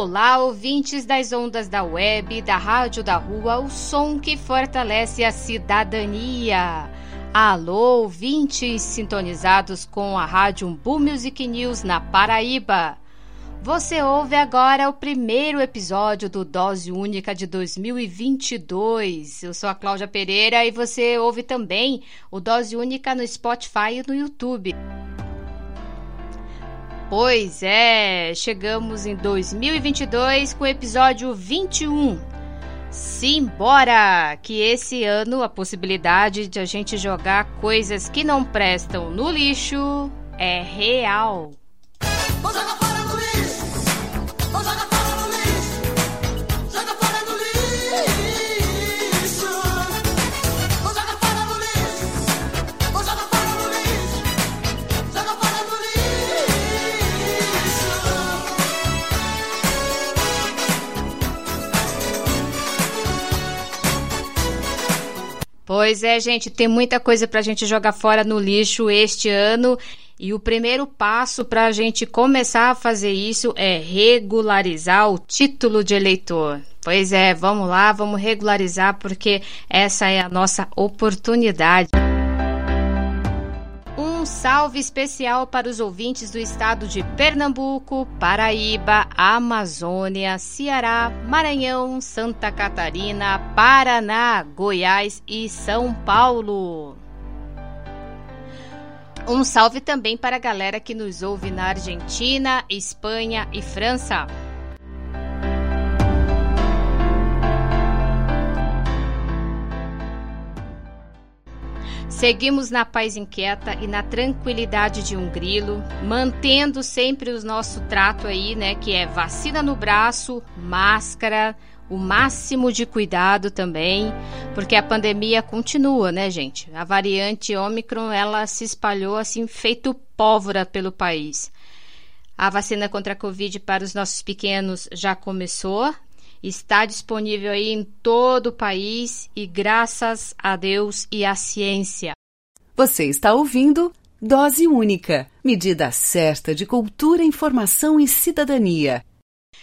Olá, ouvintes das ondas da web, da rádio da rua, o som que fortalece a cidadania. Alô, ouvintes sintonizados com a rádio Umbu Music News na Paraíba. Você ouve agora o primeiro episódio do Dose Única de 2022. Eu sou a Cláudia Pereira e você ouve também o Dose Única no Spotify e no YouTube. Pois é, chegamos em 2022 com o episódio 21. Simbora! Que esse ano a possibilidade de a gente jogar coisas que não prestam no lixo é real. Pois é, gente, tem muita coisa para a gente jogar fora no lixo este ano. E o primeiro passo para a gente começar a fazer isso é regularizar o título de eleitor. Pois é, vamos lá, vamos regularizar porque essa é a nossa oportunidade salve especial para os ouvintes do estado de Pernambuco, Paraíba, Amazônia, Ceará, Maranhão, Santa Catarina, Paraná, Goiás e São Paulo. Um salve também para a galera que nos ouve na Argentina, Espanha e França. Seguimos na paz inquieta e na tranquilidade de um grilo, mantendo sempre o nosso trato aí, né, que é vacina no braço, máscara, o máximo de cuidado também, porque a pandemia continua, né, gente? A variante Omicron, ela se espalhou assim feito pólvora pelo país. A vacina contra a Covid para os nossos pequenos já começou, está disponível aí em todo o país e graças a Deus e à ciência. Você está ouvindo Dose Única, medida certa de cultura, informação e cidadania.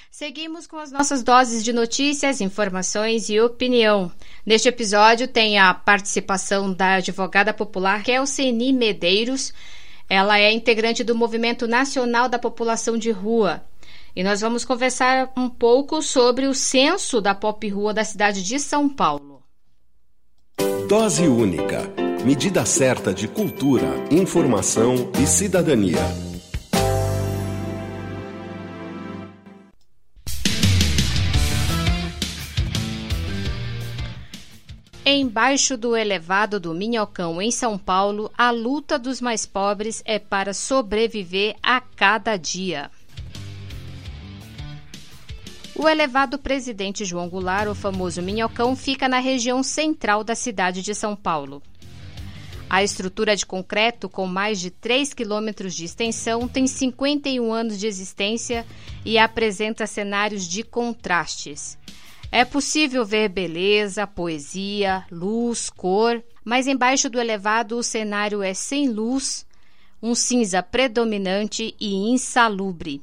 Seguimos com as nossas doses de notícias, informações e opinião. Neste episódio tem a participação da advogada popular Kelseni Medeiros. Ela é integrante do Movimento Nacional da População de Rua. E nós vamos conversar um pouco sobre o censo da pop rua da cidade de São Paulo. Dose única. Medida certa de cultura, informação e cidadania. Embaixo do elevado do Minhocão, em São Paulo, a luta dos mais pobres é para sobreviver a cada dia. O elevado Presidente João Goulart, o famoso Minhocão, fica na região central da cidade de São Paulo. A estrutura de concreto, com mais de 3 quilômetros de extensão, tem 51 anos de existência e apresenta cenários de contrastes. É possível ver beleza, poesia, luz, cor, mas embaixo do elevado o cenário é sem luz, um cinza predominante e insalubre.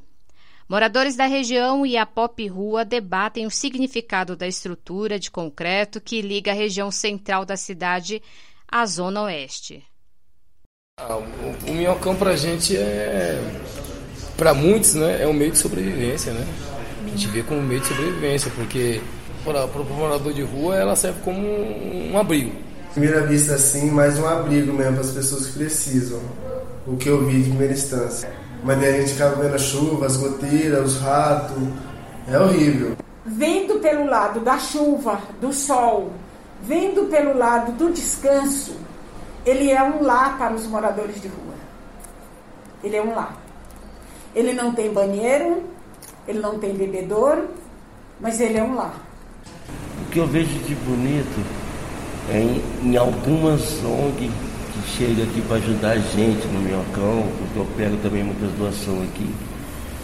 Moradores da região e a Pop Rua debatem o significado da estrutura de concreto que liga a região central da cidade à zona oeste. Ah, o, o minhocão para a gente é, para muitos, né, é um meio de sobrevivência, né? A gente vê como um meio de sobrevivência, porque para o morador de rua ela serve como um, um abrigo. Primeira vista assim, mais um abrigo mesmo para as pessoas que precisam. O que eu vi de primeira instância. Mas daí a gente acaba vendo a chuva, as goteiras, os ratos. É horrível. Vendo pelo lado da chuva, do sol, vendo pelo lado do descanso, ele é um lar para os moradores de rua. Ele é um lar. Ele não tem banheiro, ele não tem bebedouro, mas ele é um lar. O que eu vejo de bonito é em, em algumas ONG que chegam aqui para ajudar a gente no Minhocão, porque eu pego também muitas doações aqui,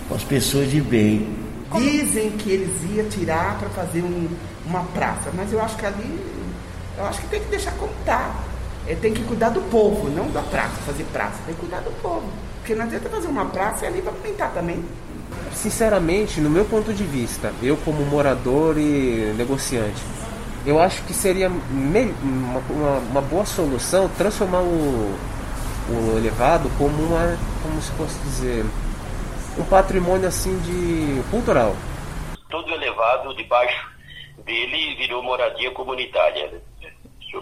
com as pessoas de bem. Dizem que eles iam tirar para fazer um, uma praça, mas eu acho que ali, eu acho que tem que deixar como está. É, tem que cuidar do povo, não da praça, fazer praça, tem que cuidar do povo. Porque não adianta fazer uma praça e ali para pintar também. Sinceramente, no meu ponto de vista, eu como morador e negociante, eu acho que seria uma, uma, uma boa solução transformar o, o elevado como uma, como se posso dizer, um patrimônio assim de cultural. Todo elevado debaixo dele virou moradia comunitária, né?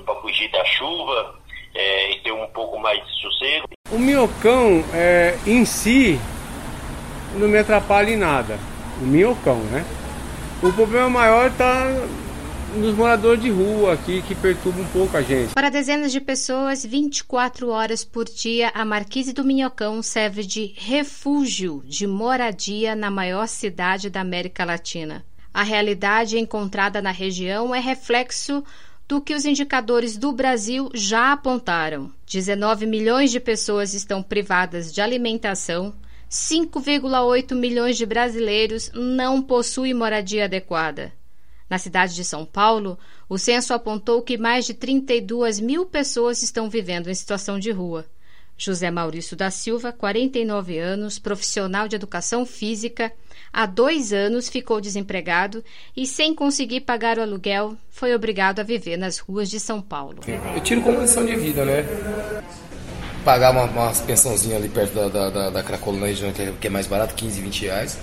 para fugir da chuva é, e ter um pouco mais de sossego. O minhocão é, em si não me atrapalha em nada. O minhocão, né? O problema maior está nos moradores de rua aqui que perturba um pouco a gente. Para dezenas de pessoas, 24 horas por dia, a Marquise do Minhocão serve de refúgio de moradia na maior cidade da América Latina. A realidade encontrada na região é reflexo do que os indicadores do Brasil já apontaram. 19 milhões de pessoas estão privadas de alimentação, 5,8 milhões de brasileiros não possuem moradia adequada. Na cidade de São Paulo, o censo apontou que mais de 32 mil pessoas estão vivendo em situação de rua. José Maurício da Silva, 49 anos, profissional de educação física, há dois anos ficou desempregado e, sem conseguir pagar o aluguel, foi obrigado a viver nas ruas de São Paulo. Eu tiro como lição de vida, né? pagar uma, uma pensãozinha ali perto da, da, da, da região, que é, que é mais barato, 15, 20 reais.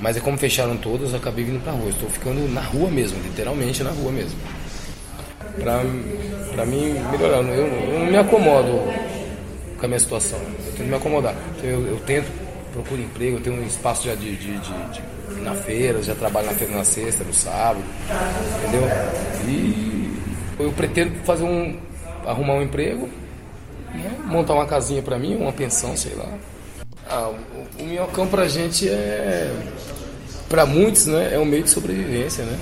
Mas é como fecharam todas, acabei vindo pra rua. Estou ficando na rua mesmo, literalmente na rua mesmo. Pra, pra mim melhorar, eu, eu não me acomodo com a minha situação. Eu tento me acomodar. Eu, eu tento, procuro emprego, eu tenho um espaço já de, de, de, de na feira, já trabalho na feira na sexta, no sábado, entendeu? E eu pretendo fazer um. arrumar um emprego né? montar uma casinha para mim, uma pensão, sei lá. Ah, o, o minhocão pra gente é. Pra muitos, né? É um meio de sobrevivência, né?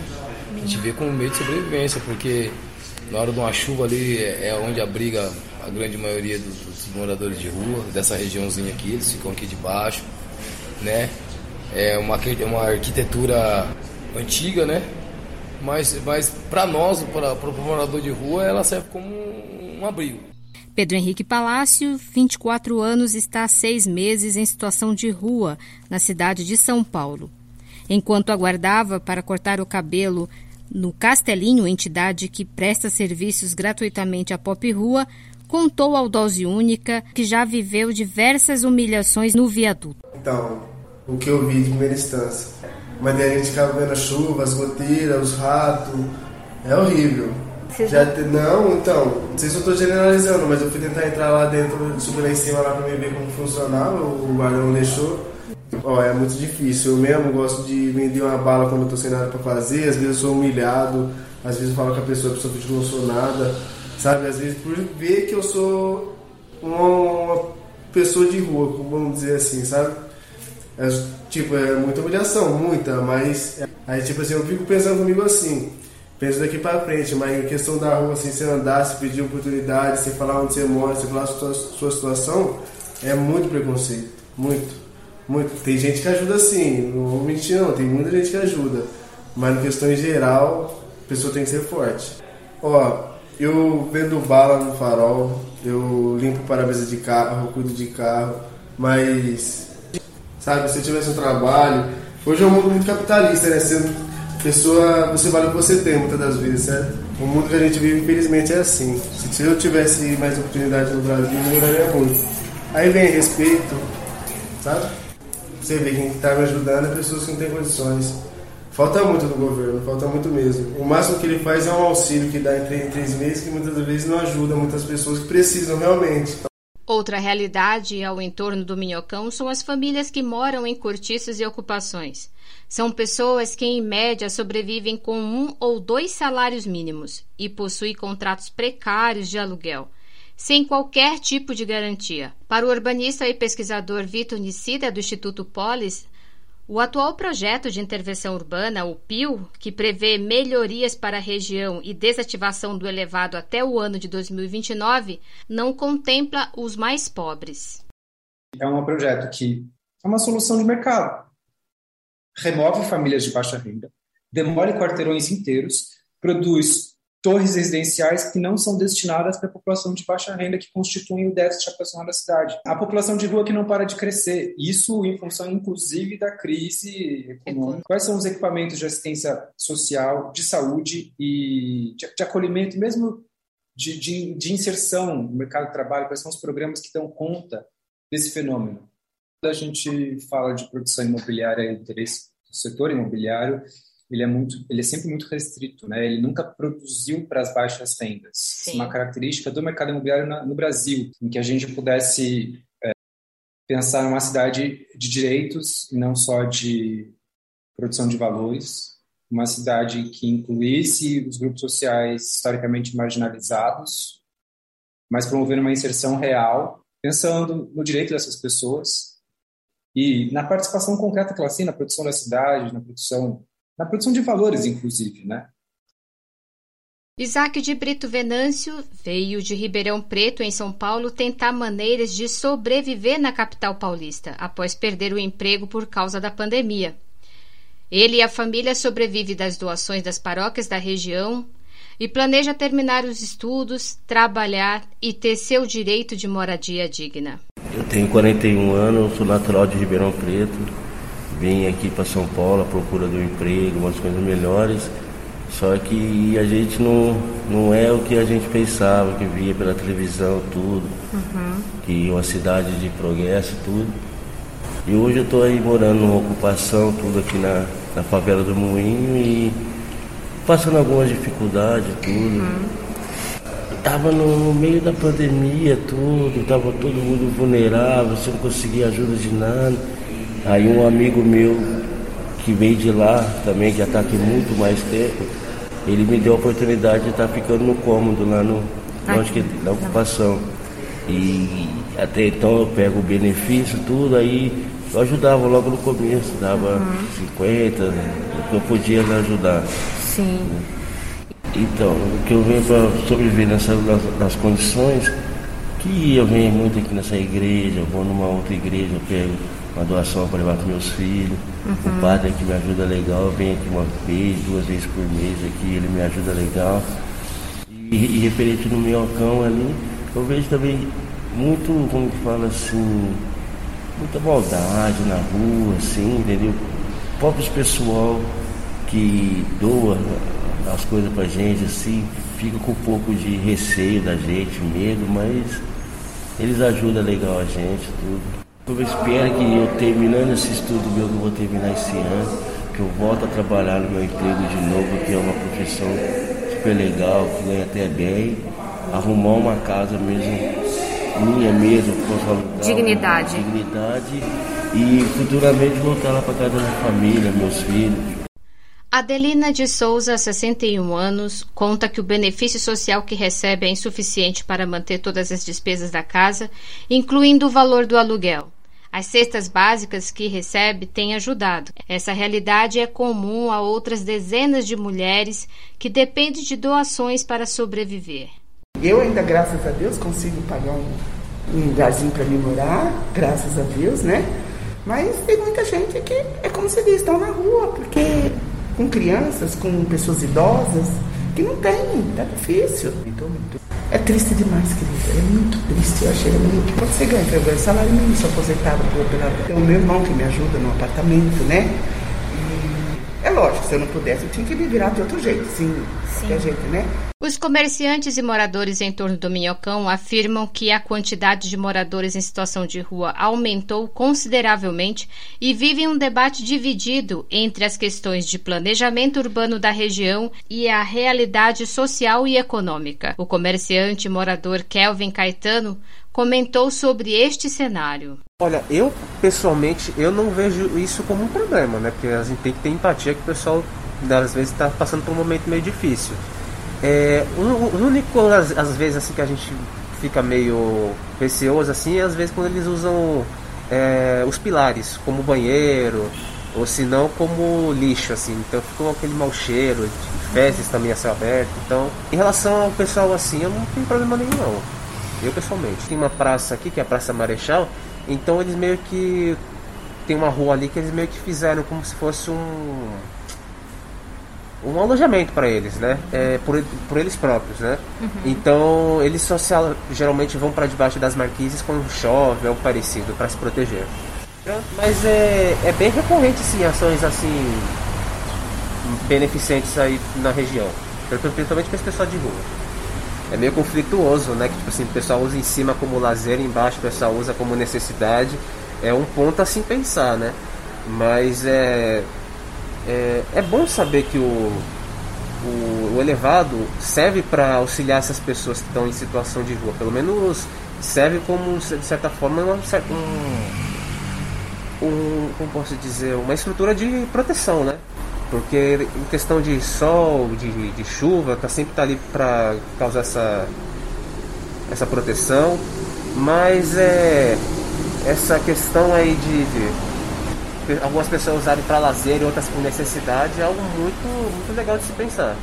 A gente vê como um meio de sobrevivência, porque na hora de uma chuva ali é onde abriga a grande maioria dos, dos moradores de rua, dessa regiãozinha aqui, eles ficam aqui debaixo, né? É uma, é uma arquitetura antiga, né? Mas, mas para nós, para o morador de rua, ela serve como um abrigo. Pedro Henrique Palácio, 24 anos, está há seis meses em situação de rua na cidade de São Paulo. Enquanto aguardava para cortar o cabelo no Castelinho, entidade que presta serviços gratuitamente à Pop Rua, contou ao Dose Única que já viveu diversas humilhações no viaduto. Então, o que eu vi de primeira instância. Mas daí a gente ficava vendo a chuva, as goteiras, os ratos. É horrível. Já, não, então, não sei se eu estou generalizando, mas eu fui tentar entrar lá dentro, subir lá em cima lá para ver como funcionava, o guarda não deixou. Ó, é muito difícil. Eu mesmo gosto de vender uma bala quando eu tô sem nada para fazer, às vezes eu sou humilhado, às vezes eu falo com a pessoa, a pessoa diz que não sou nada, sabe? Às vezes por ver que eu sou uma, uma pessoa de rua, vamos dizer assim, sabe? É, tipo, é muita humilhação, muita, mas aí tipo assim, eu fico pensando comigo assim, penso daqui para frente, mas em questão da rua, assim, você andar, se pedir oportunidade, você falar onde você mora, você falar a sua, sua situação, é muito preconceito. Muito. Muito. Tem gente que ajuda sim, não vou mentir não, tem muita gente que ajuda. Mas na questão em geral, a pessoa tem que ser forte. Ó, eu vendo bala no farol, eu limpo para-brisa de carro, cuido de carro, mas sabe, se eu tivesse um trabalho, hoje é um mundo muito capitalista, né? Pessoa, você vale o que você tem muitas das vezes, certo? O mundo que a gente vive, infelizmente, é assim. Se eu tivesse mais oportunidade no Brasil, melhoraria muito. Aí vem respeito, sabe? Você vê quem está me ajudando é pessoas que não têm condições. Falta muito do governo, falta muito mesmo. O máximo que ele faz é um auxílio que dá em três, em três meses, que muitas vezes não ajuda muitas pessoas que precisam realmente. Outra realidade ao entorno do Minhocão são as famílias que moram em cortiços e ocupações. São pessoas que, em média, sobrevivem com um ou dois salários mínimos e possuem contratos precários de aluguel. sem qualquer tipo de garantia. Para o urbanista e pesquisador Vitor Nicida, do Instituto Polis, o atual projeto de intervenção urbana, o PIL, que prevê melhorias para a região e desativação do elevado até o ano de 2029, não contempla os mais pobres. É um projeto que é uma solução de mercado. Remove famílias de baixa renda, demole quarteirões inteiros, produz torres residenciais que não são destinadas para a população de baixa renda que constituem o déficit habitacional da cidade. A população de rua que não para de crescer, isso em função inclusive da crise econômica. Quais são os equipamentos de assistência social, de saúde e de, de acolhimento, mesmo de, de, de inserção no mercado de trabalho? Quais são os programas que dão conta desse fenômeno? Quando a gente fala de produção imobiliária e interesse do setor imobiliário, ele é muito, ele é sempre muito restrito, né? Ele nunca produziu para as baixas rendas. Sim. Uma característica do mercado imobiliário na, no Brasil, em que a gente pudesse é, pensar numa cidade de direitos e não só de produção de valores, uma cidade que incluísse os grupos sociais historicamente marginalizados, mas promovendo uma inserção real, pensando no direito dessas pessoas e na participação concreta que elas têm na produção da cidade, na produção na produção de valores, inclusive, né? Isaac de Brito Venâncio veio de Ribeirão Preto, em São Paulo, tentar maneiras de sobreviver na capital paulista, após perder o emprego por causa da pandemia. Ele e a família sobrevivem das doações das paróquias da região e planeja terminar os estudos, trabalhar e ter seu direito de moradia digna. Tenho 41 anos, sou natural de Ribeirão Preto, vim aqui para São Paulo à procura de um emprego, umas coisas melhores. Só que a gente não, não é o que a gente pensava, que via pela televisão, tudo. Uhum. Que uma cidade de progresso, tudo. E hoje eu estou aí morando numa ocupação, tudo aqui na, na favela do Moinho e passando algumas dificuldades, tudo. Uhum. Tava no, meio da pandemia, tudo, tava todo mundo vulnerável, você não conseguia ajuda de nada. Aí um amigo meu que veio de lá também, que já está aqui muito mais tempo, ele me deu a oportunidade de estar tá ficando no cômodo lá no onde que, na ocupação. E até então eu pego o benefício, tudo, aí eu ajudava logo no começo, dava uhum. 50, o que eu podia ajudar. Sim. Então, o que eu venho para sobreviver nessa, nas, nas, condições, que eu venho muito aqui nessa igreja, eu vou numa outra igreja, eu pego uma doação para levar para meus filhos. Uhum. O padre que me ajuda legal, vem aqui uma vez, duas vezes por mês aqui, ele me ajuda legal. E, e referente no minhocão ali, eu vejo também muito, como que fala assim, muita maldade na rua, assim, entendeu? Próprios pessoal que doa as coisas pra gente, assim, fica com um pouco de receio da gente, medo, mas eles ajudam legal a gente, tudo. Eu espero que eu terminando esse estudo meu, que eu vou terminar esse ano, que eu volto a trabalhar no meu emprego de novo, que é uma profissão super legal, que ganha até bem, arrumar uma casa mesmo, minha mesmo, com dignidade. dignidade e futuramente voltar lá para casa da minha família, meus filhos. Adelina de Souza, 61 anos, conta que o benefício social que recebe é insuficiente para manter todas as despesas da casa, incluindo o valor do aluguel. As cestas básicas que recebe têm ajudado. Essa realidade é comum a outras dezenas de mulheres que dependem de doações para sobreviver. Eu ainda, graças a Deus, consigo pagar um, lugarzinho para me morar, graças a Deus, né? Mas tem muita gente que é como se diz, estão na rua, porque com crianças, com pessoas idosas, que não tem, tá difícil. É triste demais, querida. É muito triste. Eu achei muito. Quando você ganha, eu ganho salário mínimo, sou aposentado por pela. Tem o meu irmão que me ajuda no apartamento, né? E é lógico, se eu não pudesse, eu tinha que me virar de outro jeito, sim. Sim. A gente, né? Os comerciantes e moradores em torno do Minhocão afirmam que a quantidade de moradores em situação de rua aumentou consideravelmente e vivem um debate dividido entre as questões de planejamento urbano da região e a realidade social e econômica. O comerciante e morador Kelvin Caetano comentou sobre este cenário. Olha, eu pessoalmente eu não vejo isso como um problema, né? Porque a gente tem que ter empatia que o pessoal às vezes está passando por um momento meio difícil. É, o, único, às, vezes, assim, que a gente fica meio receoso assim, às vezes quando eles usam é, os pilares como banheiro ou se não como lixo assim, então ficou aquele mau cheiro, de fezes também a céu aberto. Então, em relação ao pessoal assim, eu não tenho problema nenhum não. Eu pessoalmente. Tem uma praça aqui que é a Praça Marechal, então eles meio que tem uma rua ali que eles meio que fizeram como se fosse um um alojamento para eles, né? É, por, por eles próprios, né? Uhum. Então eles só se, geralmente vão para debaixo das marquises quando chove ou parecido para se proteger. Mas é, é bem recorrente sim ações assim beneficentes aí na região, principalmente para esse pessoal de rua. É meio conflituoso, né? Que tipo assim, o pessoal usa em cima como lazer, embaixo o pessoal usa como necessidade. É um ponto a se pensar, né? Mas é é, é bom saber que o, o, o elevado serve para auxiliar essas pessoas que estão em situação de rua. Pelo menos serve como, de certa forma, uma, um, um, como posso dizer, uma estrutura de proteção, né? Porque em questão de sol, de, de chuva, tá sempre tá ali para causar essa, essa proteção. Mas é essa questão aí de, de algumas pessoas usarem para lazer e outras por necessidade, é algo muito, muito legal de se pensar.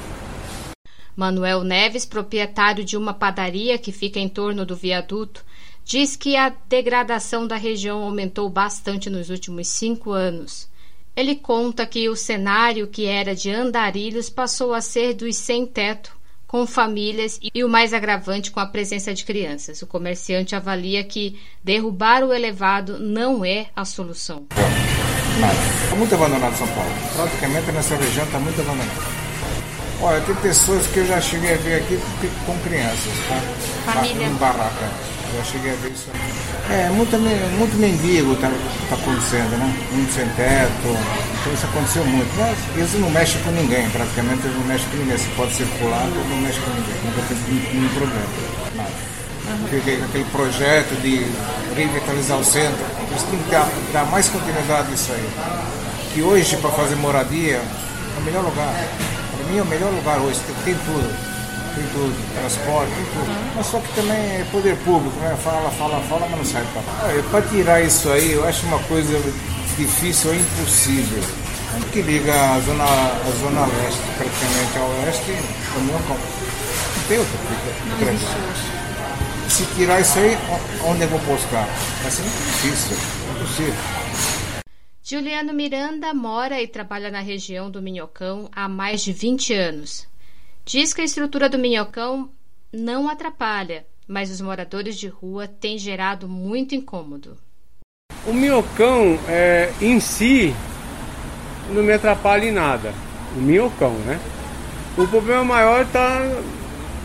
Manuel Neves, proprietário de uma padaria que fica em torno do viaduto, diz que a degradação da região aumentou bastante nos últimos cinco anos. Ele conta que o cenário que era de andarilhos passou a ser dos sem teto, com famílias e o mais agravante com a presença de crianças. O comerciante avalia que derrubar o elevado não é a solução. Está muito abandonado São Paulo. Praticamente nessa região está muito abandonado. Olha, tem pessoas que eu já cheguei a ver aqui com crianças, tá? Família. Em barraca. Já cheguei a ver isso É, muito, muito mendigo está tá acontecendo, né? Muito sem teto. Então isso aconteceu muito. Mas eles não mexem com ninguém, praticamente eles não mexem com ninguém. Você pode circular, não mexe com ninguém. Nunca teve nenhum problema. Nada aquele projeto de revitalizar o centro, eles têm que dar, dar mais continuidade nisso aí. Que hoje, para fazer moradia, é o melhor lugar. Para mim, é o melhor lugar hoje, tem, tem tudo. Tem tudo, transporte, tem tudo. Mas só que também é poder público, né? Fala, fala, fala, mas não sai para. Para tirar isso aí, eu acho uma coisa difícil ou impossível. Que liga a zona, a zona leste, praticamente ao oeste, Não tem outra coisa se tirar isso aí, onde eu vou buscar? Vai ser muito difícil, é impossível. Juliano Miranda mora e trabalha na região do Minhocão há mais de 20 anos. Diz que a estrutura do Minhocão não atrapalha, mas os moradores de rua têm gerado muito incômodo. O Minhocão é, em si não me atrapalha em nada. O Minhocão, né? O problema maior está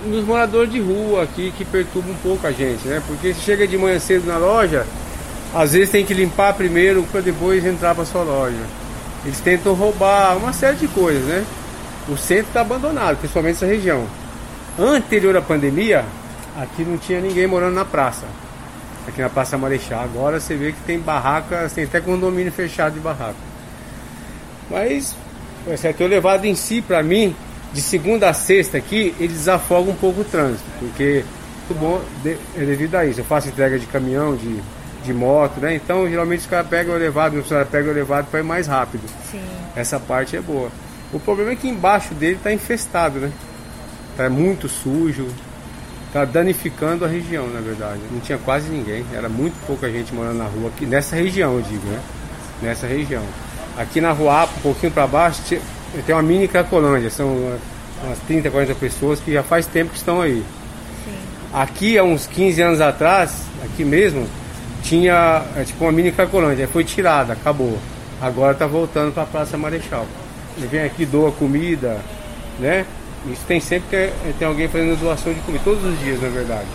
nos moradores de rua aqui que perturbam um pouco a gente, né? Porque se chega de manhã cedo na loja, às vezes tem que limpar primeiro para depois entrar para sua loja. Eles tentam roubar uma série de coisas, né? O centro está abandonado, principalmente essa região. Anterior à pandemia, aqui não tinha ninguém morando na praça. Aqui na Praça Marechal. Agora você vê que tem barracas, tem até condomínio fechado de barraca. Mas o setor levado em si, para mim, de segunda a sexta aqui, ele desafoga um pouco o trânsito, porque muito bom é devido a isso. Eu faço entrega de caminhão, de, de moto, né? Então geralmente os caras pegam o elevado, meu funcionário pega o elevado para ir mais rápido. Sim. Essa parte é boa. O problema é que embaixo dele está infestado, né? Tá muito sujo, tá danificando a região, na verdade. Não tinha quase ninguém, era muito pouca gente morando na rua aqui, nessa região, eu digo, né? Nessa região. Aqui na rua, um pouquinho para baixo, tem uma mini Cracolândia, são umas 30, 40 pessoas que já faz tempo que estão aí. Sim. Aqui, há uns 15 anos atrás, aqui mesmo, tinha é, tipo uma mini Cracolândia, foi tirada, acabou. Agora está voltando para a Praça Marechal. Ele vem aqui, doa comida, né? Isso tem sempre que tem alguém fazendo doação de comida, todos os dias, na verdade.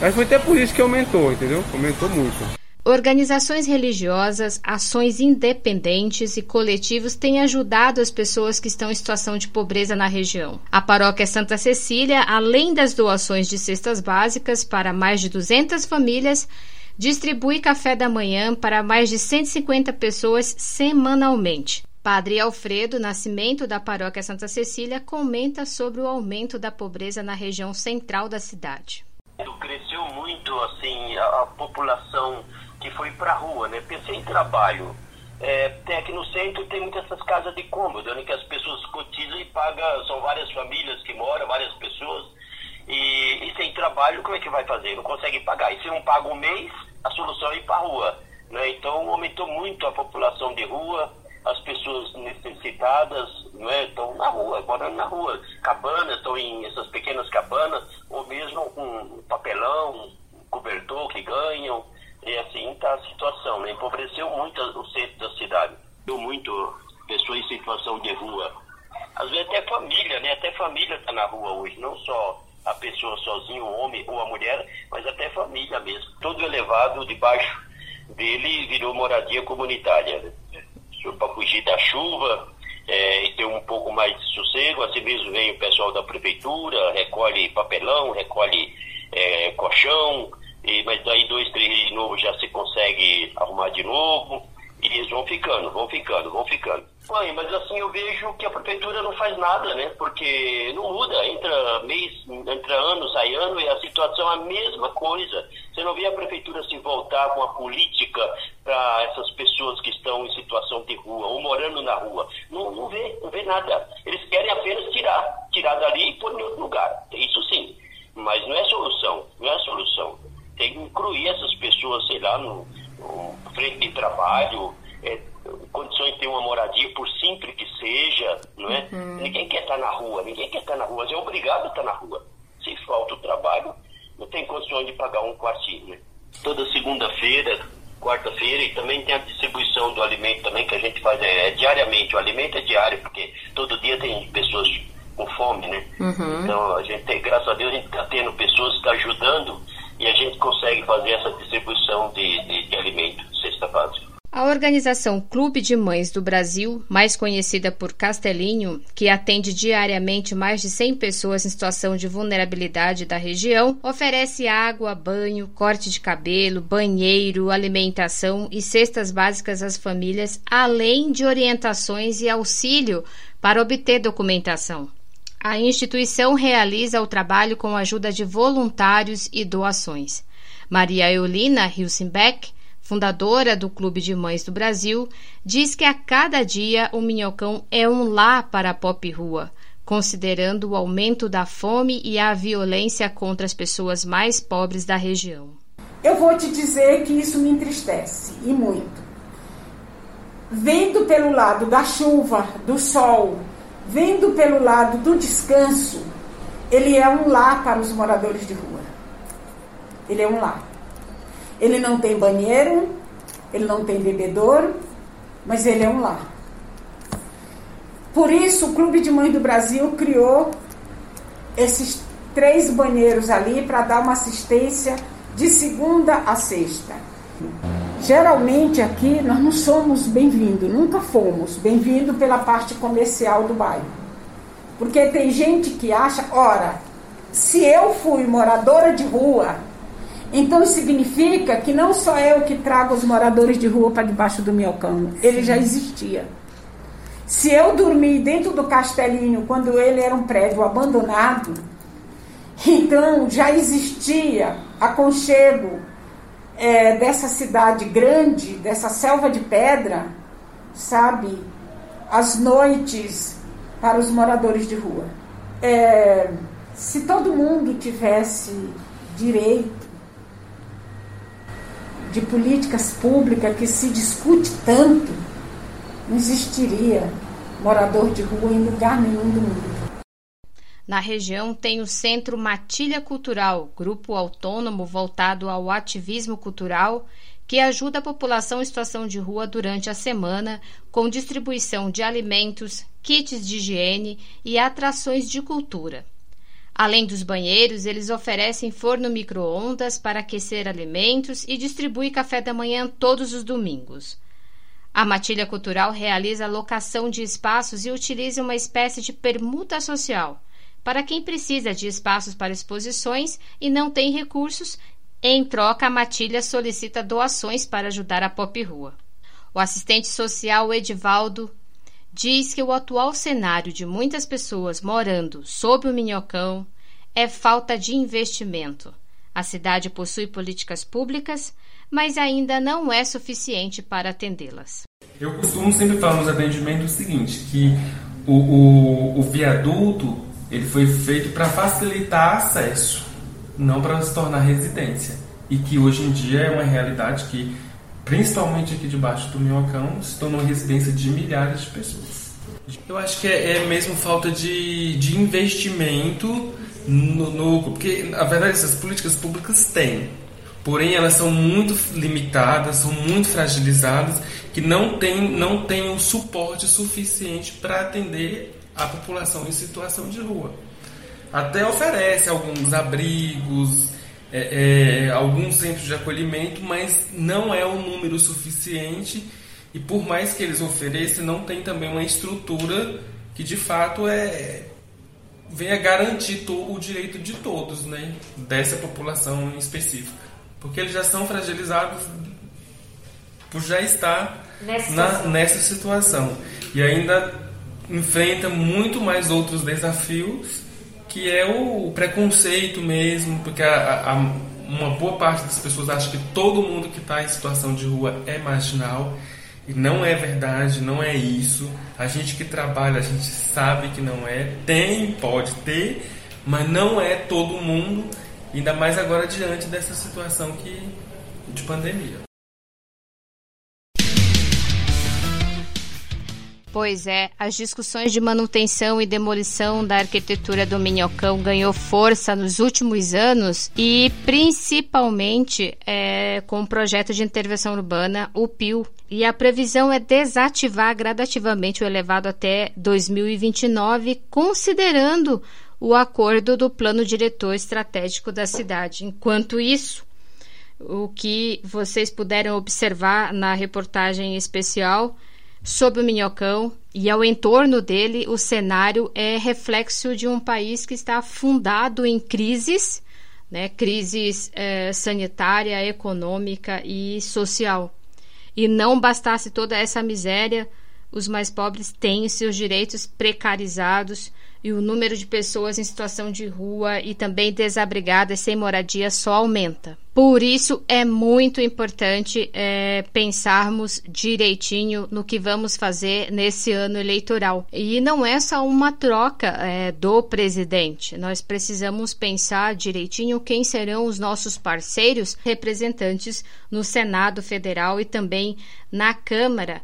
Mas foi até por isso que aumentou, entendeu? Aumentou muito. Organizações religiosas, ações independentes e coletivos têm ajudado as pessoas que estão em situação de pobreza na região. A paróquia Santa Cecília, além das doações de cestas básicas para mais de 200 famílias, distribui café da manhã para mais de 150 pessoas semanalmente. Padre Alfredo Nascimento, da Paróquia Santa Cecília, comenta sobre o aumento da pobreza na região central da cidade. Cresceu muito assim a, população que foi para a rua, né? Pensei em trabalho. É, tem aqui no centro tem muitas essas casas de cômodo, onde que as pessoas cotizam e pagam, são várias famílias que moram, várias pessoas, e, e sem trabalho, como é que vai fazer? Não consegue pagar. E se não paga um mês, a solução é ir para a rua. Né? Então aumentou muito a população de rua, as pessoas necessitadas né, estão na rua, morando na rua. Cabanas, estão em essas pequenas cabanas, ou mesmo com papelão, cobertor que ganham. E assim está a situação. Né? Empobreceu muito o centro da cidade. Deu muito pessoas em situação de rua. Às vezes até família, né? Até família está na rua hoje, não só a pessoa sozinha, o homem ou a mulher, mas até família mesmo. Todo elevado debaixo dele virou moradia comunitária. Né? para fugir da chuva é, e ter um pouco mais de sossego. Assim mesmo vem o pessoal da prefeitura, recolhe papelão, recolhe é, colchão, e, mas daí dois, três dias de novo já se consegue arrumar de novo. E eles vão ficando, vão ficando, vão ficando. Mãe, mas assim eu vejo que a prefeitura não faz nada, né? Porque não muda, entra mês, entra ano, sai ano e a situação é a mesma coisa. Você não vê a prefeitura se voltar com a política para essas pessoas que estão em situação de rua ou morando na rua. Não, não vê, não vê nada. Eles querem apenas tirar, tirar dali e pôr em outro lugar. Isso sim. Mas não é solução, não é solução. Tem que incluir essas pessoas, sei lá, no frente de trabalho, é, condições de ter uma moradia, por simples que seja, não é? Uhum. Ninguém quer estar na rua, ninguém quer estar na rua, mas é obrigado a estar na rua. Se falta o trabalho, não tem condições de pagar um quartinho. Né? Toda segunda-feira, quarta-feira, e também tem a distribuição do alimento também, que a gente faz é, é diariamente. O alimento é diário, porque todo dia tem pessoas com fome, né? Uhum. Então, a gente graças a Deus, a gente está tendo pessoas que estão tá ajudando consegue fazer essa distribuição de, de, de alimento, cesta básica. A organização Clube de Mães do Brasil, mais conhecida por Castelinho, que atende diariamente mais de 100 pessoas em situação de vulnerabilidade da região, oferece água, banho, corte de cabelo, banheiro, alimentação e cestas básicas às famílias, além de orientações e auxílio para obter documentação. A instituição realiza o trabalho com a ajuda de voluntários e doações. Maria Eulina Hilsenbeck, fundadora do Clube de Mães do Brasil, diz que a cada dia o Minhocão é um lar para a pop rua, considerando o aumento da fome e a violência contra as pessoas mais pobres da região. Eu vou te dizer que isso me entristece e muito. Vendo pelo lado da chuva, do sol, Vendo pelo lado do descanso, ele é um lar para os moradores de rua. Ele é um lar. Ele não tem banheiro, ele não tem bebedouro, mas ele é um lar. Por isso, o Clube de Mães do Brasil criou esses três banheiros ali para dar uma assistência de segunda a sexta. Geralmente aqui nós não somos bem-vindos, nunca fomos bem-vindos pela parte comercial do bairro. Porque tem gente que acha, ora, se eu fui moradora de rua, então significa que não só eu que trago os moradores de rua para debaixo do meu cano, ele já existia. Se eu dormi dentro do castelinho quando ele era um prédio abandonado, então já existia aconchego, é, dessa cidade grande, dessa selva de pedra, sabe, as noites para os moradores de rua. É, se todo mundo tivesse direito de políticas públicas que se discute tanto, não existiria morador de rua em lugar nenhum do mundo. Na região tem o Centro Matilha Cultural, grupo autônomo voltado ao ativismo cultural, que ajuda a população em situação de rua durante a semana com distribuição de alimentos, kits de higiene e atrações de cultura. Além dos banheiros, eles oferecem forno micro-ondas para aquecer alimentos e distribui café da manhã todos os domingos. A Matilha Cultural realiza locação de espaços e utiliza uma espécie de permuta social para quem precisa de espaços para exposições e não tem recursos, em troca, a Matilha solicita doações para ajudar a Pop Rua. O assistente social Edivaldo diz que o atual cenário de muitas pessoas morando sob o minhocão é falta de investimento. A cidade possui políticas públicas, mas ainda não é suficiente para atendê-las. Eu costumo sempre falar nos atendimentos o seguinte, que o, o, o viaduto ele foi feito para facilitar acesso, não para se tornar residência. E que hoje em dia é uma realidade que, principalmente aqui debaixo do Minhocão, se tornou residência de milhares de pessoas. Eu acho que é, é mesmo falta de, de investimento no, no, porque na verdade essas políticas públicas têm, porém elas são muito limitadas, são muito fragilizadas, que não tem, não tem o suporte suficiente para atender a população em situação de rua. Até oferece alguns abrigos, é, é, alguns centros de acolhimento, mas não é o um número suficiente. E por mais que eles ofereçam, não tem também uma estrutura que de fato é venha garantir o direito de todos, né, dessa população em específica, porque eles já são fragilizados por já estar nessa, na, situação. nessa situação. E ainda enfrenta muito mais outros desafios que é o preconceito mesmo, porque a, a, uma boa parte das pessoas acha que todo mundo que está em situação de rua é marginal e não é verdade, não é isso. A gente que trabalha, a gente sabe que não é. Tem, pode ter, mas não é todo mundo, ainda mais agora diante dessa situação que, de pandemia. Pois é, as discussões de manutenção e demolição da arquitetura do Minhocão ganhou força nos últimos anos e principalmente é, com o projeto de intervenção urbana, o PIL. E a previsão é desativar gradativamente o elevado até 2029, considerando o acordo do plano diretor estratégico da cidade. Enquanto isso, o que vocês puderam observar na reportagem especial Sob o Minhocão e ao entorno dele, o cenário é reflexo de um país que está fundado em crises, né, crises é, sanitária, econômica e social. E não bastasse toda essa miséria, os mais pobres têm seus direitos precarizados e o número de pessoas em situação de rua e também desabrigadas sem moradia só aumenta. Por isso é muito importante é, pensarmos direitinho no que vamos fazer nesse ano eleitoral. E não é só uma troca é, do presidente. Nós precisamos pensar direitinho quem serão os nossos parceiros representantes no Senado Federal e também na Câmara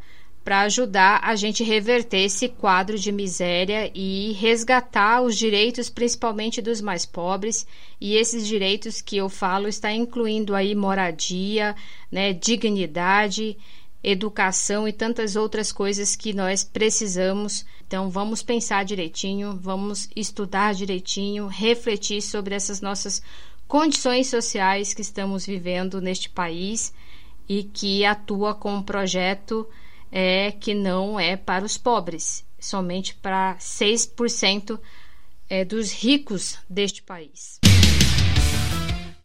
para ajudar a gente reverter esse quadro de miséria e resgatar os direitos, principalmente dos mais pobres. E esses direitos que eu falo está incluindo aí moradia, né, dignidade, educação e tantas outras coisas que nós precisamos. Então vamos pensar direitinho, vamos estudar direitinho, refletir sobre essas nossas condições sociais que estamos vivendo neste país e que atua com um projeto é que não é para os pobres, somente para 6% é, dos ricos deste país.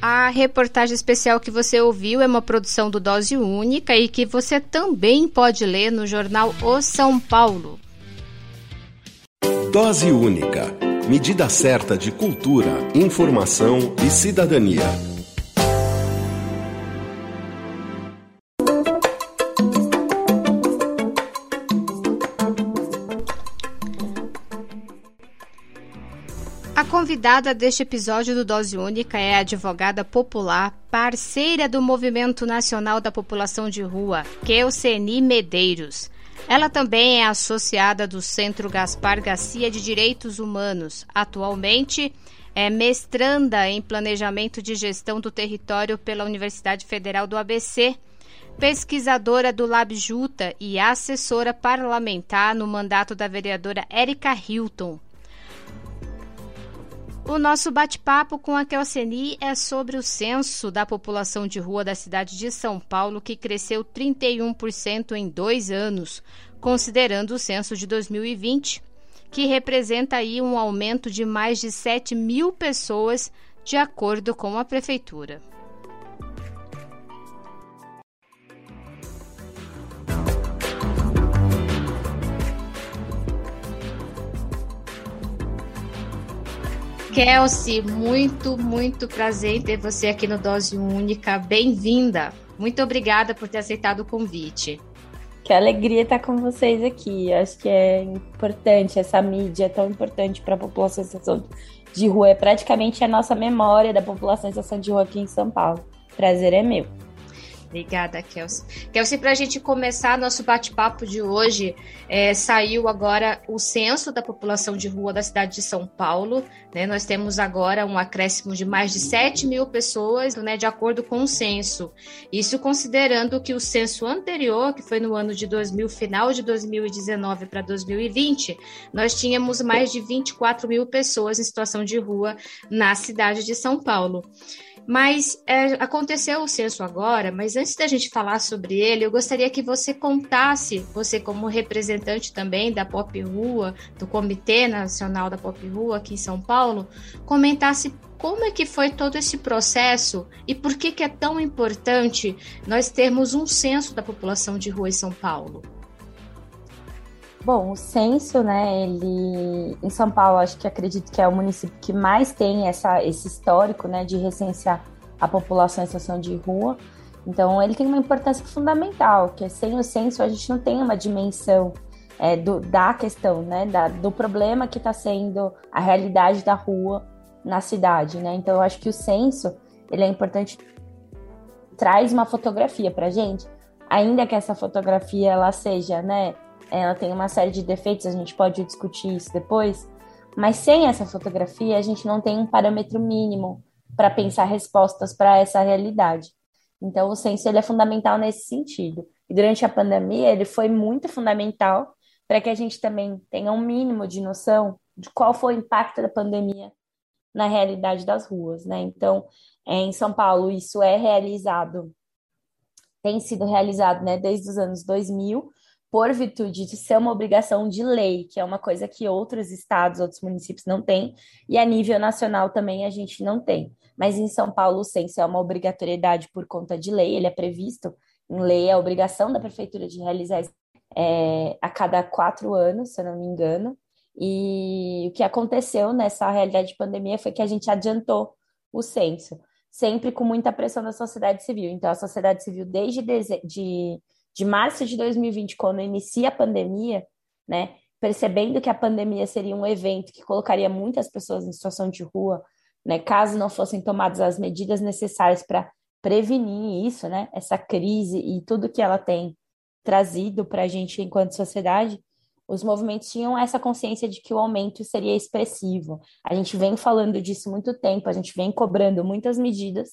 A reportagem especial que você ouviu é uma produção do Dose Única e que você também pode ler no jornal O São Paulo. Dose Única medida certa de cultura, informação e cidadania. A convidada deste episódio do Dose Única é a advogada popular, parceira do Movimento Nacional da População de Rua, Keuceni Medeiros. Ela também é associada do Centro Gaspar Garcia de Direitos Humanos. Atualmente é mestranda em Planejamento de Gestão do Território pela Universidade Federal do ABC, pesquisadora do LabJuta e assessora parlamentar no mandato da vereadora Érica Hilton. O nosso bate-papo com a Kelseni é sobre o censo da população de rua da cidade de São Paulo, que cresceu 31% em dois anos, considerando o censo de 2020, que representa aí um aumento de mais de 7 mil pessoas, de acordo com a prefeitura. Kelsey, muito, muito prazer em ter você aqui no Dose Única. Bem-vinda. Muito obrigada por ter aceitado o convite. Que alegria estar com vocês aqui. Acho que é importante, essa mídia é tão importante para a população de rua. É praticamente a nossa memória da população em situação de rua aqui em São Paulo. Prazer é meu. Obrigada, Kelsey. Kelsey, para a gente começar nosso bate-papo de hoje, é, saiu agora o censo da população de rua da cidade de São Paulo. Né? Nós temos agora um acréscimo de mais de 7 mil pessoas, né, de acordo com o censo. Isso considerando que o censo anterior, que foi no ano de 2000, final de 2019 para 2020, nós tínhamos mais de 24 mil pessoas em situação de rua na cidade de São Paulo. Mas é, aconteceu o censo agora, mas antes da gente falar sobre ele, eu gostaria que você contasse, você como representante também da Pop Rua, do Comitê Nacional da Pop Rua aqui em São Paulo, comentasse como é que foi todo esse processo e por que, que é tão importante nós termos um censo da população de rua em São Paulo. Bom, o censo, né, ele em São Paulo, acho que acredito que é o município que mais tem essa, esse histórico, né, de recensear a população em situação de rua. Então, ele tem uma importância fundamental, que sem o censo a gente não tem uma dimensão é, do, da questão, né, da, do problema que está sendo a realidade da rua na cidade, né. Então, eu acho que o censo, ele é importante, traz uma fotografia para gente, ainda que essa fotografia ela seja, né, ela tem uma série de defeitos, a gente pode discutir isso depois, mas sem essa fotografia a gente não tem um parâmetro mínimo para pensar respostas para essa realidade. Então o censo ele é fundamental nesse sentido. E durante a pandemia ele foi muito fundamental para que a gente também tenha um mínimo de noção de qual foi o impacto da pandemia na realidade das ruas, né? Então, é, em São Paulo isso é realizado, tem sido realizado, né, desde os anos 2000, por virtude de ser uma obrigação de lei, que é uma coisa que outros estados, outros municípios não têm, e a nível nacional também a gente não tem. Mas em São Paulo o censo é uma obrigatoriedade por conta de lei, ele é previsto em lei, é a obrigação da prefeitura de realizar é, a cada quatro anos, se eu não me engano. E o que aconteceu nessa realidade de pandemia foi que a gente adiantou o censo, sempre com muita pressão da sociedade civil. Então, a sociedade civil, desde de de março de 2020, quando inicia a pandemia, né, percebendo que a pandemia seria um evento que colocaria muitas pessoas em situação de rua, né, caso não fossem tomadas as medidas necessárias para prevenir isso, né, essa crise e tudo que ela tem trazido para a gente enquanto sociedade, os movimentos tinham essa consciência de que o aumento seria expressivo. A gente vem falando disso muito tempo, a gente vem cobrando muitas medidas,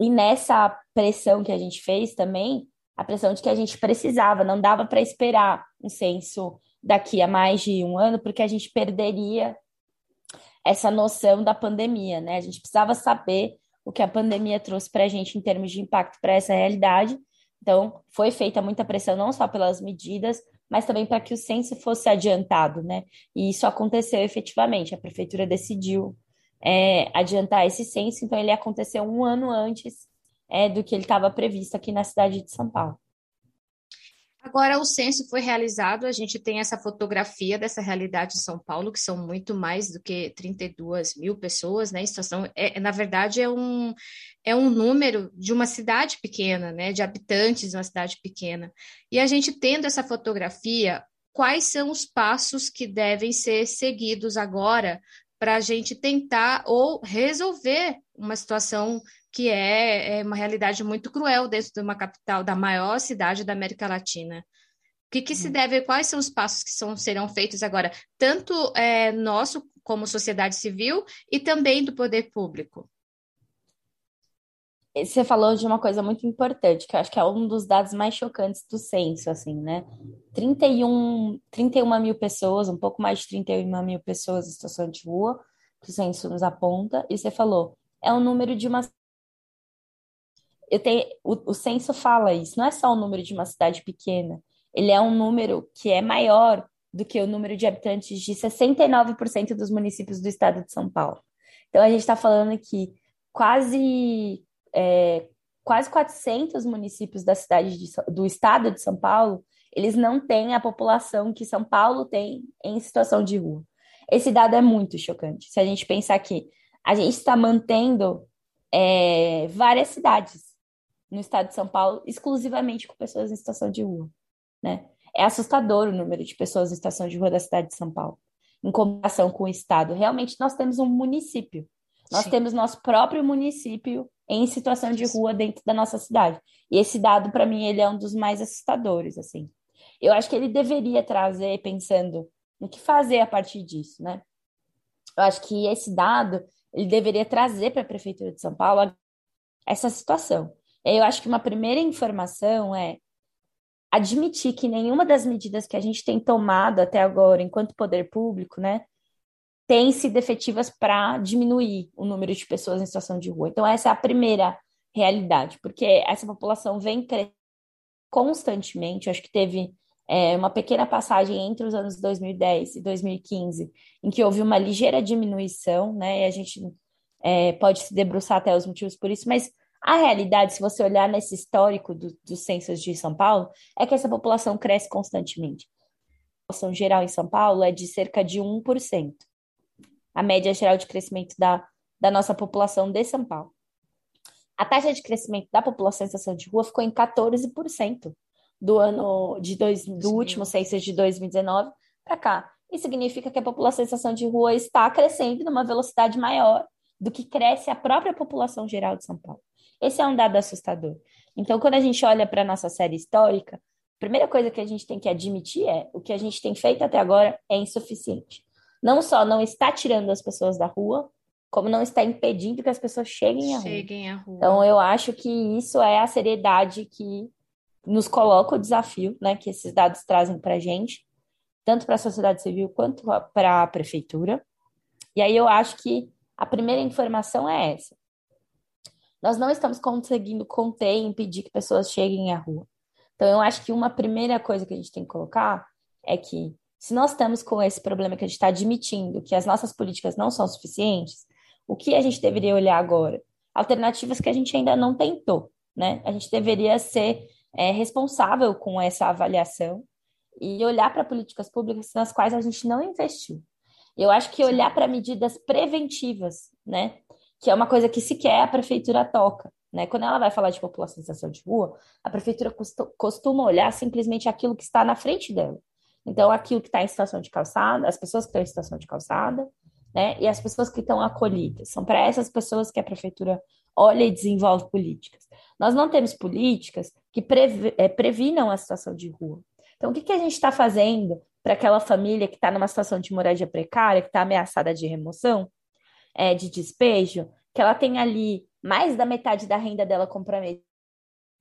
e nessa pressão que a gente fez também, a pressão de que a gente precisava, não dava para esperar um censo daqui a mais de um ano, porque a gente perderia essa noção da pandemia, né? A gente precisava saber o que a pandemia trouxe para a gente em termos de impacto para essa realidade. Então, foi feita muita pressão, não só pelas medidas, mas também para que o censo fosse adiantado, né? E isso aconteceu efetivamente. A prefeitura decidiu é, adiantar esse censo, então ele aconteceu um ano antes é, do que ele estava previsto aqui na cidade de São Paulo. Agora, o censo foi realizado, a gente tem essa fotografia dessa realidade de São Paulo, que são muito mais do que 32 mil pessoas, né? Situação, é, na verdade, é um, é um número de uma cidade pequena, né? De habitantes de uma cidade pequena. E a gente tendo essa fotografia, quais são os passos que devem ser seguidos agora para a gente tentar ou resolver uma situação que é, é, uma realidade muito cruel dentro de uma capital, da maior cidade da América Latina. O que, que se uhum. deve, quais são os passos que são, serão feitos agora, tanto é, nosso como sociedade civil e também do poder público? Você falou de uma coisa muito importante, que eu acho que é um dos dados mais chocantes do censo, assim, né? 31, 31 mil pessoas, um pouco mais de 31 mil pessoas em situação de rua, que o censo nos aponta, e você falou, é o número de uma eu tenho, o, o censo fala isso, não é só o número de uma cidade pequena, ele é um número que é maior do que o número de habitantes de 69% dos municípios do estado de São Paulo. Então, a gente está falando que quase, é, quase 400 municípios da cidade de, do estado de São Paulo, eles não têm a população que São Paulo tem em situação de rua. esse dado é muito chocante. Se a gente pensar que a gente está mantendo é, várias cidades no estado de São Paulo exclusivamente com pessoas em situação de rua, né? É assustador o número de pessoas em situação de rua da cidade de São Paulo, em comparação com o estado. Realmente, nós temos um município. Nós Sim. temos nosso próprio município em situação de rua dentro da nossa cidade. E esse dado, para mim, ele é um dos mais assustadores, assim. Eu acho que ele deveria trazer, pensando no que fazer a partir disso, né? Eu acho que esse dado, ele deveria trazer para a Prefeitura de São Paulo essa situação. Eu acho que uma primeira informação é admitir que nenhuma das medidas que a gente tem tomado até agora, enquanto poder público, né, tem sido efetivas para diminuir o número de pessoas em situação de rua. Então, essa é a primeira realidade, porque essa população vem crescendo constantemente. Eu acho que teve é, uma pequena passagem entre os anos 2010 e 2015, em que houve uma ligeira diminuição, né? E a gente é, pode se debruçar até os motivos por isso, mas a realidade, se você olhar nesse histórico do, dos censos de São Paulo, é que essa população cresce constantemente. A população geral em São Paulo é de cerca de 1%. A média geral de crescimento da, da nossa população de São Paulo. A taxa de crescimento da população em situação de rua ficou em 14% do ano de dois, do Sim. último censo de 2019 para cá. Isso significa que a população em situação de rua está crescendo numa velocidade maior do que cresce a própria população geral de São Paulo. Esse é um dado assustador. Então, quando a gente olha para a nossa série histórica, a primeira coisa que a gente tem que admitir é o que a gente tem feito até agora é insuficiente. Não só não está tirando as pessoas da rua, como não está impedindo que as pessoas cheguem à rua. Cheguem à rua. Então, eu acho que isso é a seriedade que nos coloca o desafio, né, que esses dados trazem para a gente, tanto para a sociedade civil quanto para a prefeitura. E aí eu acho que a primeira informação é essa nós não estamos conseguindo conter e impedir que pessoas cheguem à rua. Então, eu acho que uma primeira coisa que a gente tem que colocar é que, se nós estamos com esse problema que a gente está admitindo, que as nossas políticas não são suficientes, o que a gente deveria olhar agora? Alternativas que a gente ainda não tentou, né? A gente deveria ser é, responsável com essa avaliação e olhar para políticas públicas nas quais a gente não investiu. Eu acho que olhar para medidas preventivas, né? Que é uma coisa que sequer a prefeitura toca. Né? Quando ela vai falar de população em situação de rua, a prefeitura costuma olhar simplesmente aquilo que está na frente dela. Então, aquilo que está em situação de calçada, as pessoas que estão em situação de calçada, né? E as pessoas que estão acolhidas. São para essas pessoas que a prefeitura olha e desenvolve políticas. Nós não temos políticas que previ é, previnam a situação de rua. Então, o que, que a gente está fazendo para aquela família que está numa situação de moradia precária, que está ameaçada de remoção? É, de despejo, que ela tem ali mais da metade da renda dela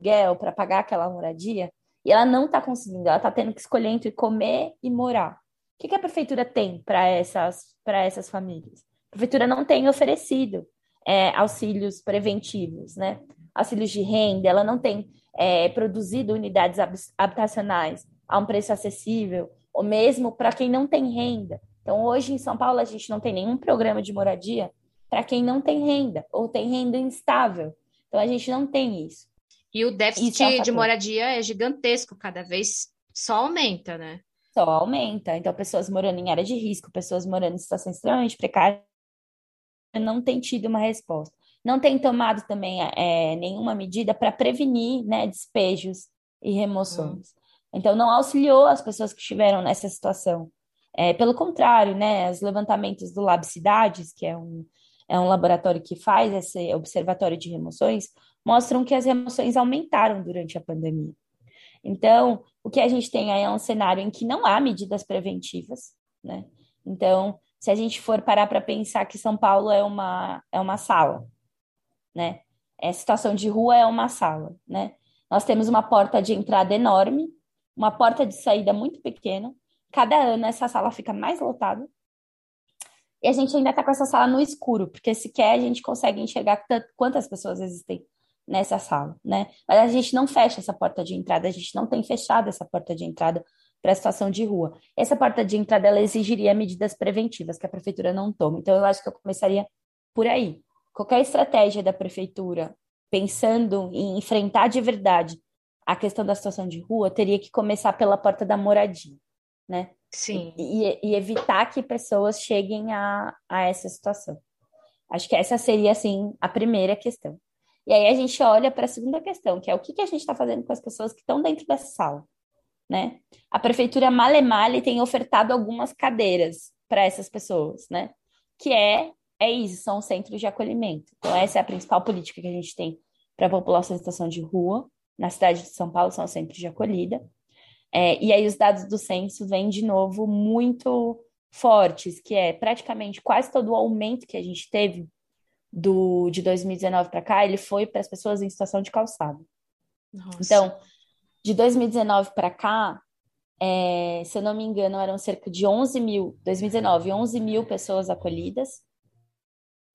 aluguel para pagar aquela moradia, e ela não está conseguindo, ela está tendo que escolher entre comer e morar. O que, que a prefeitura tem para essas, essas famílias? A prefeitura não tem oferecido é, auxílios preventivos, né? Auxílios de renda, ela não tem é, produzido unidades habitacionais a um preço acessível, ou mesmo para quem não tem renda. Então, hoje em São Paulo, a gente não tem nenhum programa de moradia para quem não tem renda ou tem renda instável. Então, a gente não tem isso. E o déficit é de moradia é gigantesco, cada vez só aumenta, né? Só aumenta. Então, pessoas morando em área de risco, pessoas morando em situação extremamente precária, não tem tido uma resposta. Não tem tomado também é, nenhuma medida para prevenir né, despejos e remoções. Hum. Então, não auxiliou as pessoas que estiveram nessa situação. É, pelo contrário, né, os levantamentos do Lab Cidades, que é um, é um laboratório que faz esse observatório de remoções, mostram que as remoções aumentaram durante a pandemia. Então, o que a gente tem aí é um cenário em que não há medidas preventivas, né? Então, se a gente for parar para pensar que São Paulo é uma, é uma sala, né? É, situação de rua é uma sala, né? Nós temos uma porta de entrada enorme, uma porta de saída muito pequena, Cada ano essa sala fica mais lotada. E a gente ainda está com essa sala no escuro, porque sequer a gente consegue enxergar quantas pessoas existem nessa sala, né? Mas a gente não fecha essa porta de entrada, a gente não tem fechado essa porta de entrada para a situação de rua. Essa porta de entrada ela exigiria medidas preventivas que a prefeitura não toma. Então eu acho que eu começaria por aí. Qualquer estratégia da prefeitura pensando em enfrentar de verdade a questão da situação de rua teria que começar pela porta da moradia né? Sim. E, e, evitar que pessoas cheguem a, a essa situação. Acho que essa seria, assim, a primeira questão. E aí a gente olha para a segunda questão, que é o que, que a gente está fazendo com as pessoas que estão dentro dessa sala, né? A prefeitura male male tem ofertado algumas cadeiras para essas pessoas, né? Que é, é isso, são centros de acolhimento. Então essa é a principal política que a gente tem para a população em situação de rua, na cidade de São Paulo são centros de acolhida. É, e aí os dados do censo vêm de novo muito fortes, que é praticamente quase todo o aumento que a gente teve do de 2019 para cá, ele foi para as pessoas em situação de calçada. Nossa. Então, de 2019 para cá, é, se eu não me engano, eram cerca de 11 mil, 2019, 11 mil pessoas acolhidas.